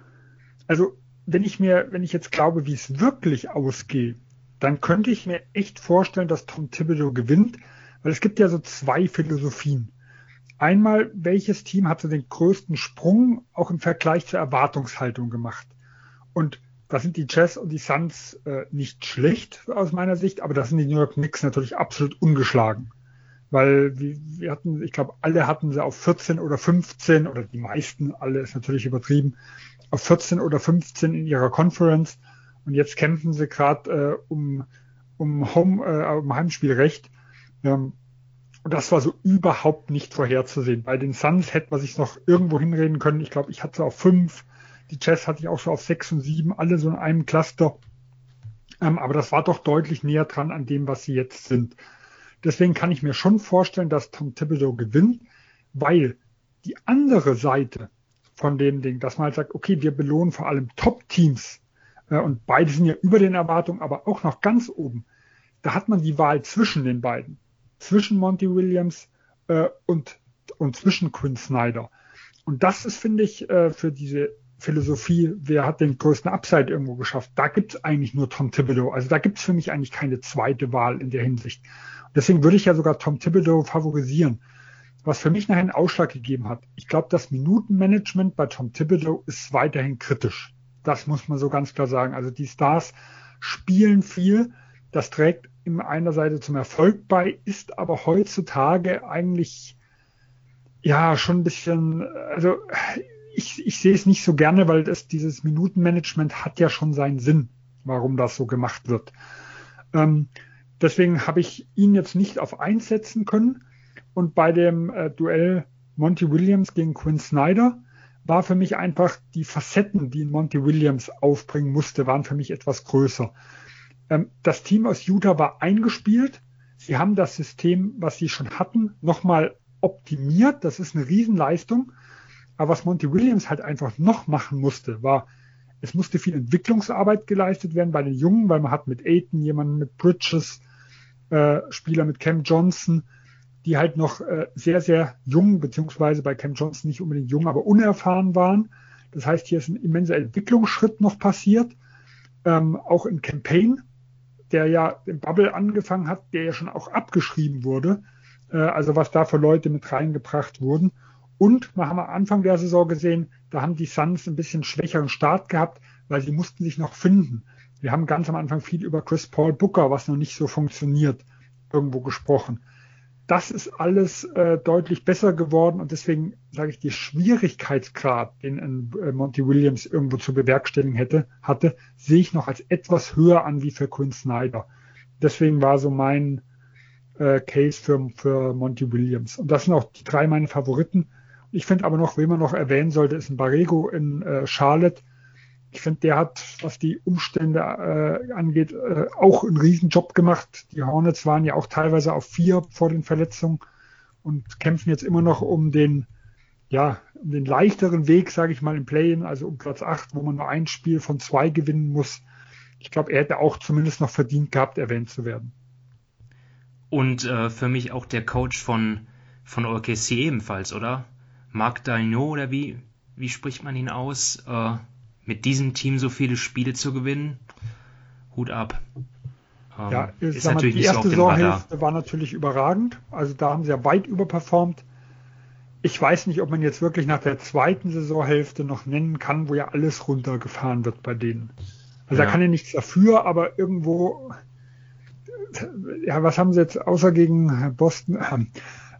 also wenn ich mir, wenn ich jetzt glaube, wie es wirklich ausgeht, dann könnte ich mir echt vorstellen, dass Tom Thibodeau gewinnt, weil es gibt ja so zwei Philosophien. Einmal, welches Team hat so den größten Sprung auch im Vergleich zur Erwartungshaltung gemacht? Und da sind die Jazz und die Suns äh, nicht schlecht aus meiner Sicht, aber das sind die New York Knicks natürlich absolut ungeschlagen weil wir hatten, ich glaube, alle hatten sie auf 14 oder 15 oder die meisten, alle ist natürlich übertrieben, auf 14 oder 15 in ihrer Conference und jetzt kämpfen sie gerade äh, um, um, Home, äh, um Heimspielrecht. Ähm, und das war so überhaupt nicht vorherzusehen. Bei den Suns hätte man sich noch irgendwo hinreden können. Ich glaube, ich hatte auf fünf. Die Jazz hatte ich auch so auf sechs und sieben, alle so in einem Cluster. Ähm, aber das war doch deutlich näher dran an dem, was sie jetzt sind. Deswegen kann ich mir schon vorstellen, dass Tom Thibodeau gewinnt, weil die andere Seite von dem Ding, dass man halt sagt, okay, wir belohnen vor allem Top-Teams äh, und beide sind ja über den Erwartungen, aber auch noch ganz oben. Da hat man die Wahl zwischen den beiden, zwischen Monty Williams äh, und, und zwischen Quinn Snyder. Und das ist, finde ich, äh, für diese Philosophie, wer hat den größten Upside irgendwo geschafft, da gibt es eigentlich nur Tom Thibodeau. Also da gibt es für mich eigentlich keine zweite Wahl in der Hinsicht. Deswegen würde ich ja sogar Tom Thibodeau favorisieren. Was für mich nachher einen Ausschlag gegeben hat. Ich glaube, das Minutenmanagement bei Tom Thibodeau ist weiterhin kritisch. Das muss man so ganz klar sagen. Also die Stars spielen viel. Das trägt in einer Seite zum Erfolg bei, ist aber heutzutage eigentlich ja schon ein bisschen, also ich, ich sehe es nicht so gerne, weil das, dieses Minutenmanagement hat ja schon seinen Sinn, warum das so gemacht wird. Ähm, deswegen habe ich ihn jetzt nicht auf eins setzen können. Und bei dem äh, Duell Monty Williams gegen Quinn Snyder war für mich einfach die Facetten, die Monty Williams aufbringen musste, waren für mich etwas größer. Ähm, das Team aus Utah war eingespielt. Sie haben das System, was sie schon hatten, nochmal optimiert. Das ist eine Riesenleistung. Aber was Monty Williams halt einfach noch machen musste, war, es musste viel Entwicklungsarbeit geleistet werden bei den Jungen, weil man hat mit Aiton jemanden mit Bridges, äh, Spieler mit Cam Johnson, die halt noch äh, sehr, sehr jung, beziehungsweise bei Cam Johnson nicht unbedingt jung, aber unerfahren waren. Das heißt, hier ist ein immenser Entwicklungsschritt noch passiert. Ähm, auch in Campaign, der ja im Bubble angefangen hat, der ja schon auch abgeschrieben wurde. Äh, also was da für Leute mit reingebracht wurden. Und wir haben am Anfang der Saison gesehen, da haben die Suns ein bisschen schwächeren Start gehabt, weil sie mussten sich noch finden. Wir haben ganz am Anfang viel über Chris Paul Booker, was noch nicht so funktioniert, irgendwo gesprochen das ist alles äh, deutlich besser geworden und deswegen sage ich, die Schwierigkeitsgrad, den äh, Monty Williams irgendwo zu bewerkstelligen hätte, hatte, sehe ich noch als etwas höher an wie für Quinn Snyder. Deswegen war so mein äh, Case für, für Monty Williams. Und das sind auch die drei meine Favoriten. Ich finde aber noch, wen man noch erwähnen sollte, ist ein Barrego in äh, Charlotte ich finde, der hat, was die Umstände äh, angeht, äh, auch einen Riesenjob gemacht. Die Hornets waren ja auch teilweise auf vier vor den Verletzungen und kämpfen jetzt immer noch um den, ja, um den leichteren Weg, sage ich mal, im Play-in, also um Platz acht, wo man nur ein Spiel von zwei gewinnen muss. Ich glaube, er hätte auch zumindest noch verdient gehabt, erwähnt zu werden. Und äh, für mich auch der Coach von, von OKC ebenfalls, oder? Marc Dagnot, oder wie, wie spricht man ihn aus? Äh, mit diesem Team so viele Spiele zu gewinnen, Hut ab. Ähm, ja, ist natürlich mal, die erste so Saisonhälfte war natürlich überragend. Also da haben sie ja weit überperformt. Ich weiß nicht, ob man jetzt wirklich nach der zweiten Saisonhälfte noch nennen kann, wo ja alles runtergefahren wird bei denen. Also ja. da kann ja nichts dafür, aber irgendwo, ja, was haben sie jetzt außer gegen Boston, äh,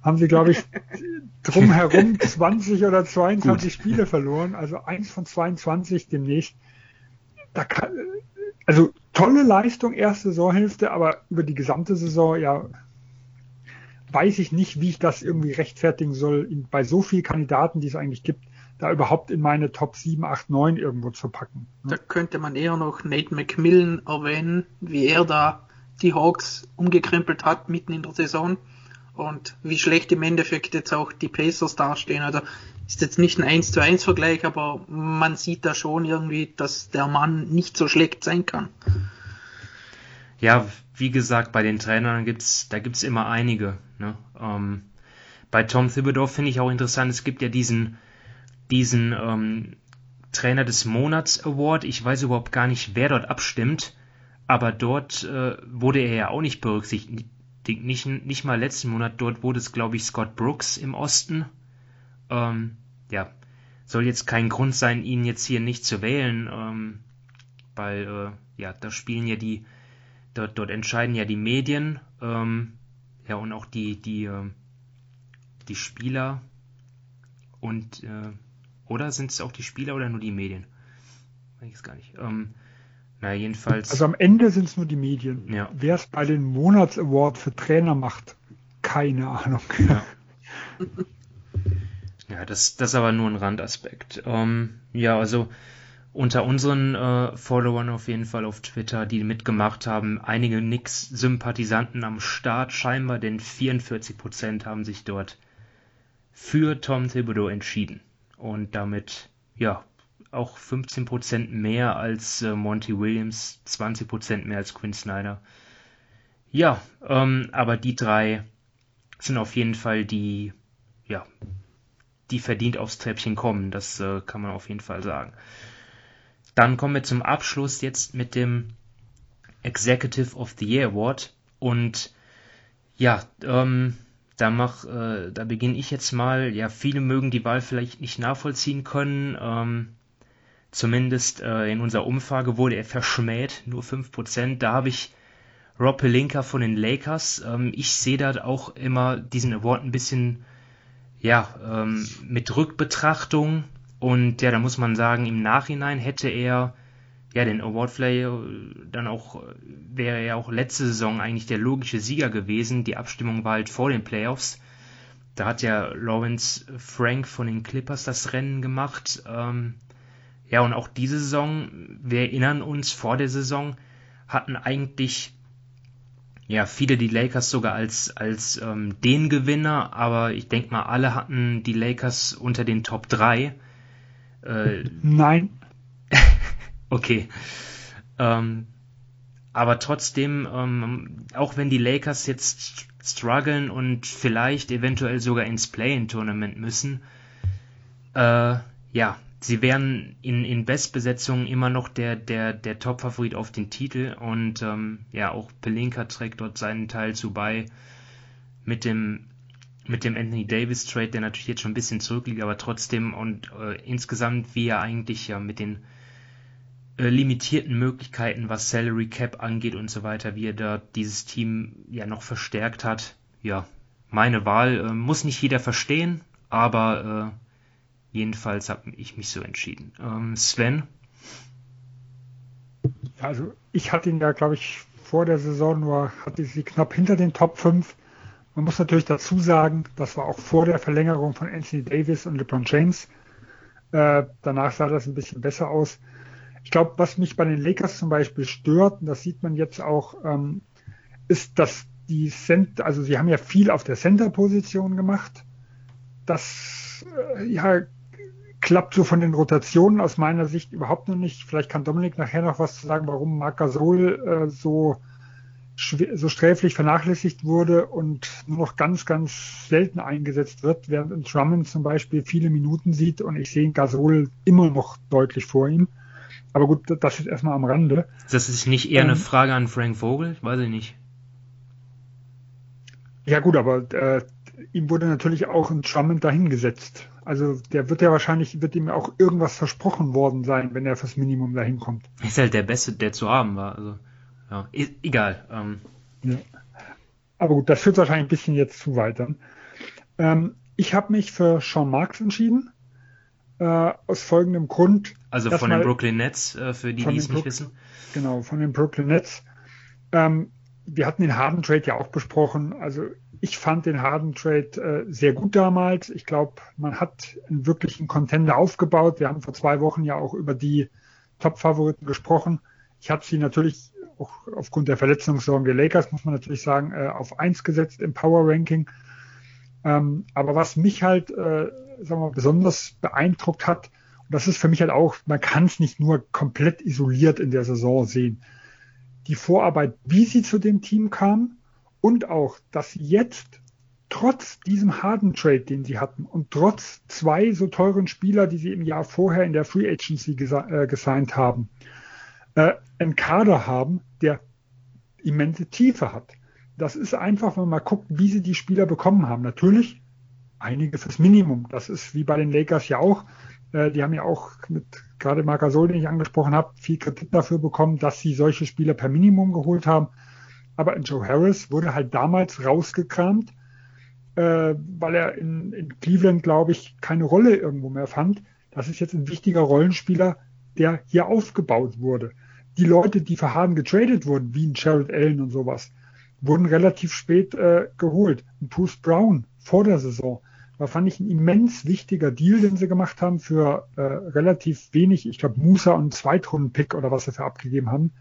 haben sie, glaube ich, drumherum 20 oder 22 Spiele verloren, also eins von 22 demnächst. Da kann, also tolle Leistung erste Saisonhälfte, aber über die gesamte Saison, ja, weiß ich nicht, wie ich das irgendwie rechtfertigen soll, bei so vielen Kandidaten, die es eigentlich gibt, da überhaupt in meine Top 7, 8, 9 irgendwo zu packen. Ne? Da könnte man eher noch Nate McMillan erwähnen, wie er da die Hawks umgekrempelt hat mitten in der Saison und wie schlecht im Endeffekt jetzt auch die Pacers dastehen. Also ist jetzt nicht ein 1 zu 1 Vergleich, aber man sieht da schon irgendwie, dass der Mann nicht so schlecht sein kann. Ja, wie gesagt, bei den Trainern gibt's, da gibt's immer einige. Ne? Ähm, bei Tom Thibodeau finde ich auch interessant, es gibt ja diesen, diesen ähm, Trainer des Monats Award. Ich weiß überhaupt gar nicht, wer dort abstimmt, aber dort äh, wurde er ja auch nicht berücksichtigt nicht, nicht mal letzten Monat, dort wurde es, glaube ich, Scott Brooks im Osten. Ähm, ja, soll jetzt kein Grund sein, ihn jetzt hier nicht zu wählen, ähm, weil, äh, ja, da spielen ja die, dort, dort entscheiden ja die Medien. Ähm, ja, und auch die, die, äh, die Spieler und, äh, oder sind es auch die Spieler oder nur die Medien? Weiß ich es gar nicht. Ähm, na, jedenfalls. Also am Ende sind es nur die Medien. Ja. Wer es bei den Monats-Award für Trainer macht, keine Ahnung. Ja. ja, das, das ist aber nur ein Randaspekt. Ähm, ja, also unter unseren äh, Followern auf jeden Fall auf Twitter, die mitgemacht haben, einige Nix-Sympathisanten am Start scheinbar, denn 44% haben sich dort für Tom Thibodeau entschieden. Und damit, ja, auch 15% mehr als äh, Monty Williams, 20% mehr als Quinn Snyder. Ja, ähm, aber die drei sind auf jeden Fall die, ja, die verdient aufs Treppchen kommen. Das äh, kann man auf jeden Fall sagen. Dann kommen wir zum Abschluss jetzt mit dem Executive of the Year Award. Und ja, ähm, da mach, äh, da beginne ich jetzt mal. Ja, viele mögen die Wahl vielleicht nicht nachvollziehen können. Ähm, zumindest äh, in unserer Umfrage wurde er verschmäht, nur 5%. Da habe ich Rob Pelinka von den Lakers. Ähm, ich sehe da auch immer diesen Award ein bisschen ja, ähm, mit Rückbetrachtung. Und ja, da muss man sagen, im Nachhinein hätte er ja den Award vielleicht dann auch, wäre er auch letzte Saison eigentlich der logische Sieger gewesen. Die Abstimmung war halt vor den Playoffs. Da hat ja Lawrence Frank von den Clippers das Rennen gemacht. Ähm, ja, und auch diese Saison, wir erinnern uns, vor der Saison hatten eigentlich ja, viele die Lakers sogar als, als ähm, den Gewinner, aber ich denke mal, alle hatten die Lakers unter den Top 3. Äh, Nein. okay. Ähm, aber trotzdem, ähm, auch wenn die Lakers jetzt strugglen und vielleicht eventuell sogar ins Play-in-Tournament müssen, äh, ja, sie wären in, in Bestbesetzung immer noch der, der, der Top-Favorit auf den Titel und ähm, ja, auch Pelinka trägt dort seinen Teil zu bei mit dem mit dem Anthony Davis Trade, der natürlich jetzt schon ein bisschen zurückliegt, aber trotzdem und äh, insgesamt wie er eigentlich ja mit den äh, limitierten Möglichkeiten, was Salary Cap angeht und so weiter, wie er da dieses Team ja noch verstärkt hat. Ja, meine Wahl äh, muss nicht jeder verstehen, aber äh, Jedenfalls habe ich mich so entschieden. Ähm, Sven? Also ich hatte ihn ja, glaube ich, vor der Saison nur, hatte sie knapp hinter den Top 5. Man muss natürlich dazu sagen, das war auch vor der Verlängerung von Anthony Davis und LeBron James. Äh, danach sah das ein bisschen besser aus. Ich glaube, was mich bei den Lakers zum Beispiel stört, und das sieht man jetzt auch, ähm, ist, dass die Cent, also sie haben ja viel auf der Center-Position gemacht. Das äh, ja klappt so von den Rotationen aus meiner Sicht überhaupt noch nicht. Vielleicht kann Dominik nachher noch was zu sagen, warum Marc Gasol äh, so, so sträflich vernachlässigt wurde und nur noch ganz, ganz selten eingesetzt wird, während in Drummond zum Beispiel viele Minuten sieht und ich sehe Gasol immer noch deutlich vor ihm. Aber gut, das ist erstmal am Rande. Das ist nicht eher ähm, eine Frage an Frank Vogel? Weiß ich nicht. Ja gut, aber äh, ihm wurde natürlich auch ein Drummond dahingesetzt. Also der wird ja wahrscheinlich, wird ihm auch irgendwas versprochen worden sein, wenn er fürs Minimum dahin kommt. Ist halt der Beste, der zu haben war. Also ja, e egal. Ähm. Ja. Aber gut, das führt wahrscheinlich ein bisschen jetzt zu weit dann. Ähm, ich habe mich für Sean Marks entschieden. Äh, aus folgendem Grund. Also von den Brooklyn Nets, äh, für die, die es nicht wissen. Genau, von den Brooklyn Nets. Ähm, wir hatten den Harden Trade ja auch besprochen. Also ich fand den Harden Trade äh, sehr gut damals. Ich glaube, man hat einen wirklichen Contender aufgebaut. Wir haben vor zwei Wochen ja auch über die Top-Favoriten gesprochen. Ich habe sie natürlich auch aufgrund der Verletzungssorgen der Lakers, muss man natürlich sagen, äh, auf eins gesetzt im Power Ranking. Ähm, aber was mich halt, äh, sagen wir mal, besonders beeindruckt hat, und das ist für mich halt auch, man kann es nicht nur komplett isoliert in der Saison sehen. Die Vorarbeit, wie sie zu dem Team kam, und auch, dass sie jetzt trotz diesem harten Trade, den sie hatten und trotz zwei so teuren Spieler, die sie im Jahr vorher in der Free Agency äh, gesigned haben, äh, einen Kader haben, der immense Tiefe hat. Das ist einfach, wenn man mal guckt, wie sie die Spieler bekommen haben. Natürlich einige fürs Minimum. Das ist wie bei den Lakers ja auch. Äh, die haben ja auch mit gerade Marc Gasol, den ich angesprochen habe, viel Kritik dafür bekommen, dass sie solche Spieler per Minimum geholt haben. Aber Joe Harris wurde halt damals rausgekramt, äh, weil er in, in Cleveland, glaube ich, keine Rolle irgendwo mehr fand. Das ist jetzt ein wichtiger Rollenspieler, der hier aufgebaut wurde. Die Leute, die für Harden getradet wurden, wie ein Jared Allen und sowas, wurden relativ spät äh, geholt. Ein Bruce Brown vor der Saison war, fand ich, ein immens wichtiger Deal, den sie gemacht haben für äh, relativ wenig, ich glaube Musa und Zweitrunden-Pick oder was sie für abgegeben haben.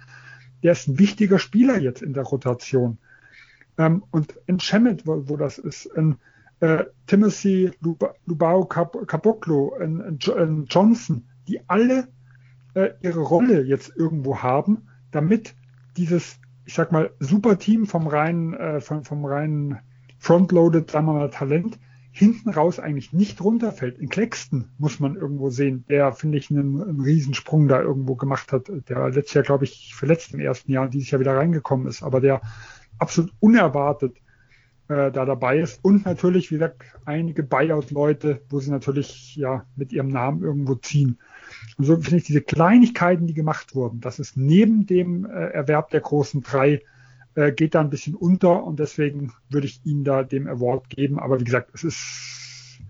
Der ist ein wichtiger Spieler jetzt in der Rotation. Ähm, und in Shemet, wo, wo das ist, in äh, Timothy Lubao Caboclo, in, in Johnson, die alle äh, ihre Rolle jetzt irgendwo haben, damit dieses, ich sag mal, super Team vom reinen, äh, vom, vom reinen Frontloaded, sagen wir mal, Talent hinten raus eigentlich nicht runterfällt. In Claxton muss man irgendwo sehen, der, finde ich, einen, einen Riesensprung da irgendwo gemacht hat, der letztes Jahr, glaube ich, verletzt im ersten Jahr und dieses Jahr wieder reingekommen ist, aber der absolut unerwartet äh, da dabei ist. Und natürlich, wie gesagt, einige Buyout-Leute, wo sie natürlich ja mit ihrem Namen irgendwo ziehen. Und so finde ich diese Kleinigkeiten, die gemacht wurden, das ist neben dem äh, Erwerb der großen drei, äh, geht da ein bisschen unter und deswegen würde ich ihm da dem Award geben. Aber wie gesagt, es ist,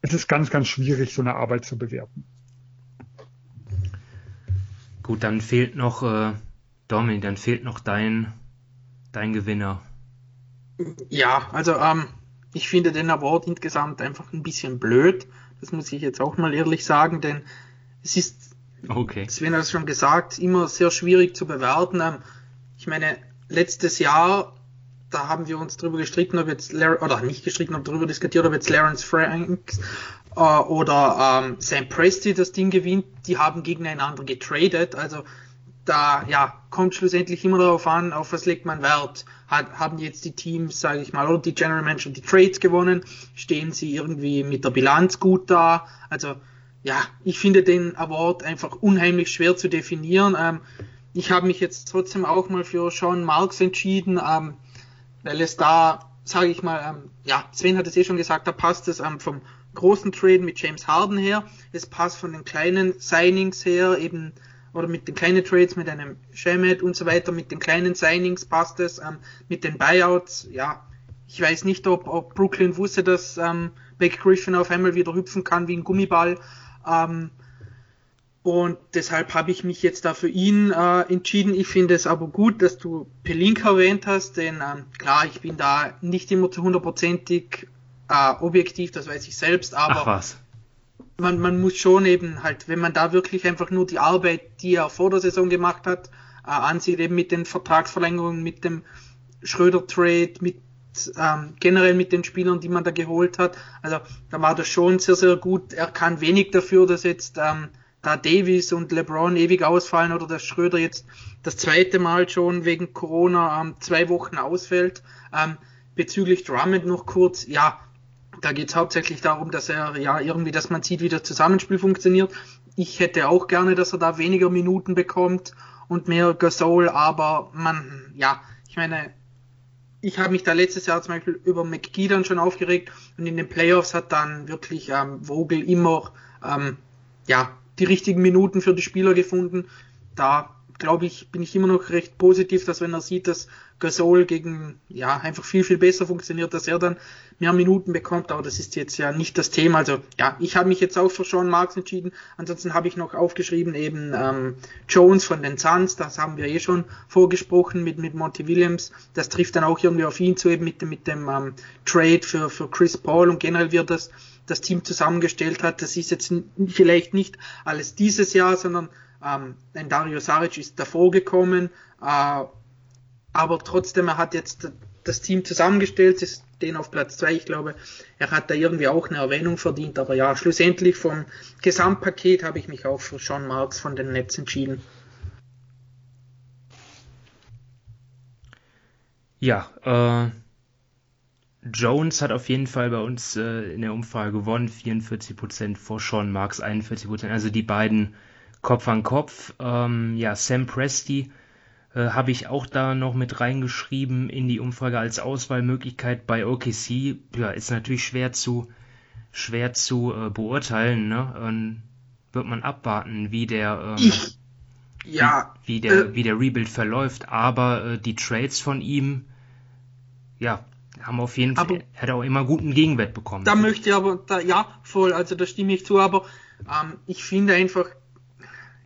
es ist ganz, ganz schwierig, so eine Arbeit zu bewerten. Gut, dann fehlt noch, äh, Domin, dann fehlt noch dein, dein Gewinner. Ja, also ähm, ich finde den Award insgesamt einfach ein bisschen blöd. Das muss ich jetzt auch mal ehrlich sagen, denn es ist, okay. Sven hat es schon gesagt, immer sehr schwierig zu bewerten. Ähm, ich meine, letztes Jahr, da haben wir uns darüber gestritten, ob jetzt, Lar oder nicht gestritten, ob darüber diskutiert, ob jetzt Lawrence Franks äh, oder ähm, Sam Presti das Ding gewinnt. Die haben gegeneinander getradet. Also da ja kommt schlussendlich immer darauf an, auf was legt man Wert. Hat, haben jetzt die Teams, sage ich mal, oder die General Manager die Trades gewonnen? Stehen sie irgendwie mit der Bilanz gut da? Also ja, ich finde den Award einfach unheimlich schwer zu definieren. Ähm, ich habe mich jetzt trotzdem auch mal für Sean Marks entschieden, ähm, weil es da, sage ich mal, ähm, ja, Sven hat es eh schon gesagt, da passt es ähm, vom großen Trade mit James Harden her, es passt von den kleinen Signings her, eben oder mit den kleinen Trades, mit einem Shemet und so weiter, mit den kleinen Signings passt es, ähm, mit den Buyouts, ja, ich weiß nicht, ob, ob Brooklyn wusste, dass ähm, Beck Griffin auf einmal wieder hüpfen kann wie ein Gummiball. Ähm, und deshalb habe ich mich jetzt da für ihn äh, entschieden. Ich finde es aber gut, dass du Pelink erwähnt hast, denn ähm, klar, ich bin da nicht immer zu hundertprozentig äh, objektiv, das weiß ich selbst, aber man, man muss schon eben halt, wenn man da wirklich einfach nur die Arbeit, die er vor der Saison gemacht hat, äh, ansieht, eben mit den Vertragsverlängerungen, mit dem Schröder-Trade, mit ähm, generell mit den Spielern, die man da geholt hat. Also da war das schon sehr, sehr gut. Er kann wenig dafür, dass jetzt ähm, da Davis und LeBron ewig ausfallen oder dass Schröder jetzt das zweite Mal schon wegen Corona ähm, zwei Wochen ausfällt. Ähm, bezüglich Drummond noch kurz, ja, da geht es hauptsächlich darum, dass er ja irgendwie, dass man sieht, wie das Zusammenspiel funktioniert. Ich hätte auch gerne, dass er da weniger Minuten bekommt und mehr Gasol, aber man, ja, ich meine, ich habe mich da letztes Jahr zum Beispiel über McGee dann schon aufgeregt und in den Playoffs hat dann wirklich ähm, Vogel immer ähm, ja die richtigen Minuten für die Spieler gefunden. Da glaube ich, bin ich immer noch recht positiv, dass wenn er sieht, dass Gasol gegen, ja, einfach viel, viel besser funktioniert, dass er dann mehr Minuten bekommt, aber das ist jetzt ja nicht das Thema. Also ja, ich habe mich jetzt auch für Sean Marks entschieden. Ansonsten habe ich noch aufgeschrieben eben ähm, Jones von den Suns, das haben wir eh schon vorgesprochen mit, mit Monty Williams. Das trifft dann auch irgendwie auf ihn zu, eben mit dem, mit dem ähm, Trade für, für Chris Paul und generell wird das das Team zusammengestellt hat. Das ist jetzt vielleicht nicht alles dieses Jahr, sondern ähm, ein Dario Saric ist davor gekommen, äh, aber trotzdem, er hat jetzt das Team zusammengestellt, ist den auf Platz zwei. Ich glaube, er hat da irgendwie auch eine Erwähnung verdient. Aber ja, schlussendlich vom Gesamtpaket habe ich mich auch für Sean Marks von den Nets entschieden. Ja, äh, Jones hat auf jeden Fall bei uns äh, in der Umfrage gewonnen, 44% vor Sean Marks 41%. Also die beiden Kopf an Kopf. Ähm, ja, Sam Presti äh, habe ich auch da noch mit reingeschrieben in die Umfrage als Auswahlmöglichkeit bei OKC. Ja, ist natürlich schwer zu schwer zu äh, beurteilen. Ne? Und wird man abwarten, wie der. Ähm, ich ja, wie, wie, der, äh, wie der Rebuild verläuft, aber äh, die Trades von ihm, ja, haben auf jeden Fall, er hat auch immer guten Gegenwert bekommen. Da möchte ich aber, da, ja, voll, also da stimme ich zu, aber ähm, ich finde einfach,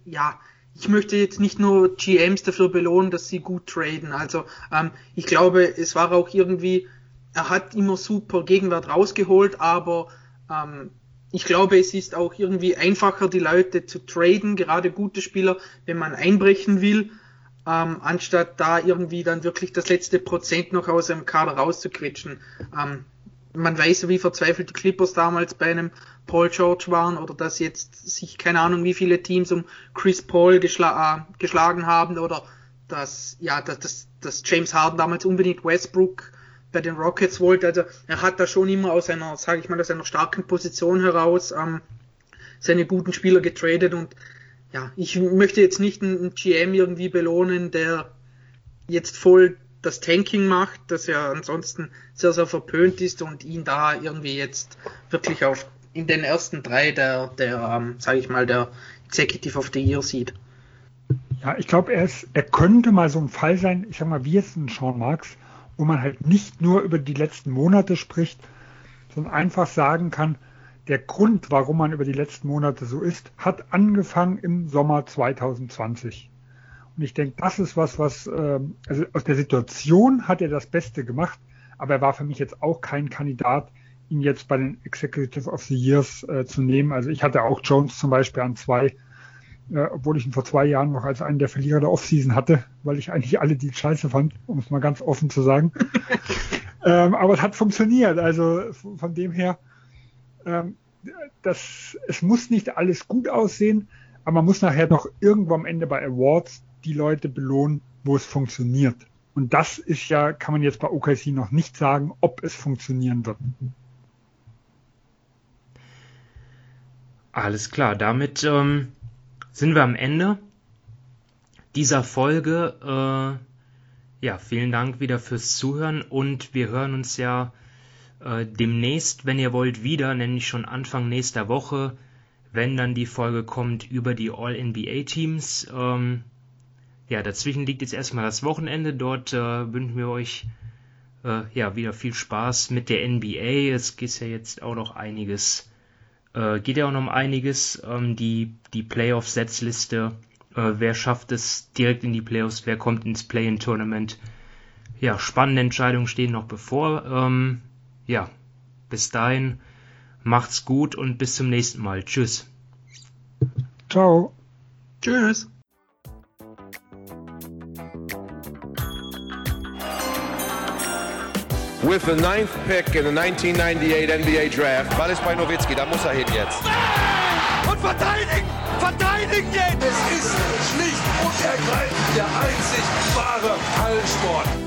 ja, ich möchte jetzt nicht nur GMs dafür belohnen, dass sie gut traden. Also ähm, ich glaube, es war auch irgendwie, er hat immer super Gegenwert rausgeholt, aber ähm, ich glaube, es ist auch irgendwie einfacher, die Leute zu traden, gerade gute Spieler, wenn man einbrechen will, ähm, anstatt da irgendwie dann wirklich das letzte Prozent noch aus einem Kader rauszuquetschen. Ähm, man weiß, wie verzweifelt die Clippers damals bei einem Paul George waren oder dass jetzt sich keine Ahnung wie viele Teams um Chris Paul geschla äh, geschlagen haben oder dass ja dass, dass James Harden damals unbedingt Westbrook bei den Rockets wollte. Also er hat da schon immer aus einer, sage ich mal, aus einer starken Position heraus ähm, seine guten Spieler getradet und ja, ich möchte jetzt nicht einen GM irgendwie belohnen, der jetzt voll das Tanking macht, das ja ansonsten sehr, sehr verpönt ist und ihn da irgendwie jetzt wirklich auf in den ersten drei der, der ähm, sage ich mal, der Executive of the Year sieht. Ja, ich glaube, er, er könnte mal so ein Fall sein, ich sag mal, wie jetzt ein Sean Marks, wo man halt nicht nur über die letzten Monate spricht, sondern einfach sagen kann, der Grund, warum man über die letzten Monate so ist, hat angefangen im Sommer 2020. Und ich denke, das ist was, was, äh, also aus der Situation hat er das Beste gemacht, aber er war für mich jetzt auch kein Kandidat, ihn jetzt bei den Executive of the Years äh, zu nehmen. Also ich hatte auch Jones zum Beispiel an zwei, äh, obwohl ich ihn vor zwei Jahren noch als einen der Verlierer der Offseason hatte, weil ich eigentlich alle die scheiße fand, um es mal ganz offen zu sagen. ähm, aber es hat funktioniert. Also von dem her, ähm, das, es muss nicht alles gut aussehen, aber man muss nachher noch irgendwo am Ende bei Awards die Leute belohnen, wo es funktioniert. Und das ist ja, kann man jetzt bei OKC noch nicht sagen, ob es funktionieren wird. Alles klar, damit ähm, sind wir am Ende dieser Folge. Äh, ja, vielen Dank wieder fürs Zuhören und wir hören uns ja äh, demnächst, wenn ihr wollt, wieder, nämlich schon Anfang nächster Woche, wenn dann die Folge kommt über die All-NBA-Teams. Ähm, ja, dazwischen liegt jetzt erstmal das Wochenende. Dort äh, wünschen wir euch äh, ja wieder viel Spaß mit der NBA. Es geht ja jetzt auch noch einiges äh, geht ja auch noch um einiges. Ähm, die die Playoff-Setzliste, äh, wer schafft es direkt in die Playoffs, wer kommt ins Play-in-Tournament. Ja, spannende Entscheidungen stehen noch bevor. Ähm, ja, bis dahin, macht's gut und bis zum nächsten Mal. Tschüss. Ciao. Tschüss. with the ninth pick in the 1998 NBA Draft. Ball ist bei Nowitzki, da muss er hin jetzt. Und verteidigen! Verteidigen jetzt! Es ist schlicht und ergreifend der einzig wahre Hallensport.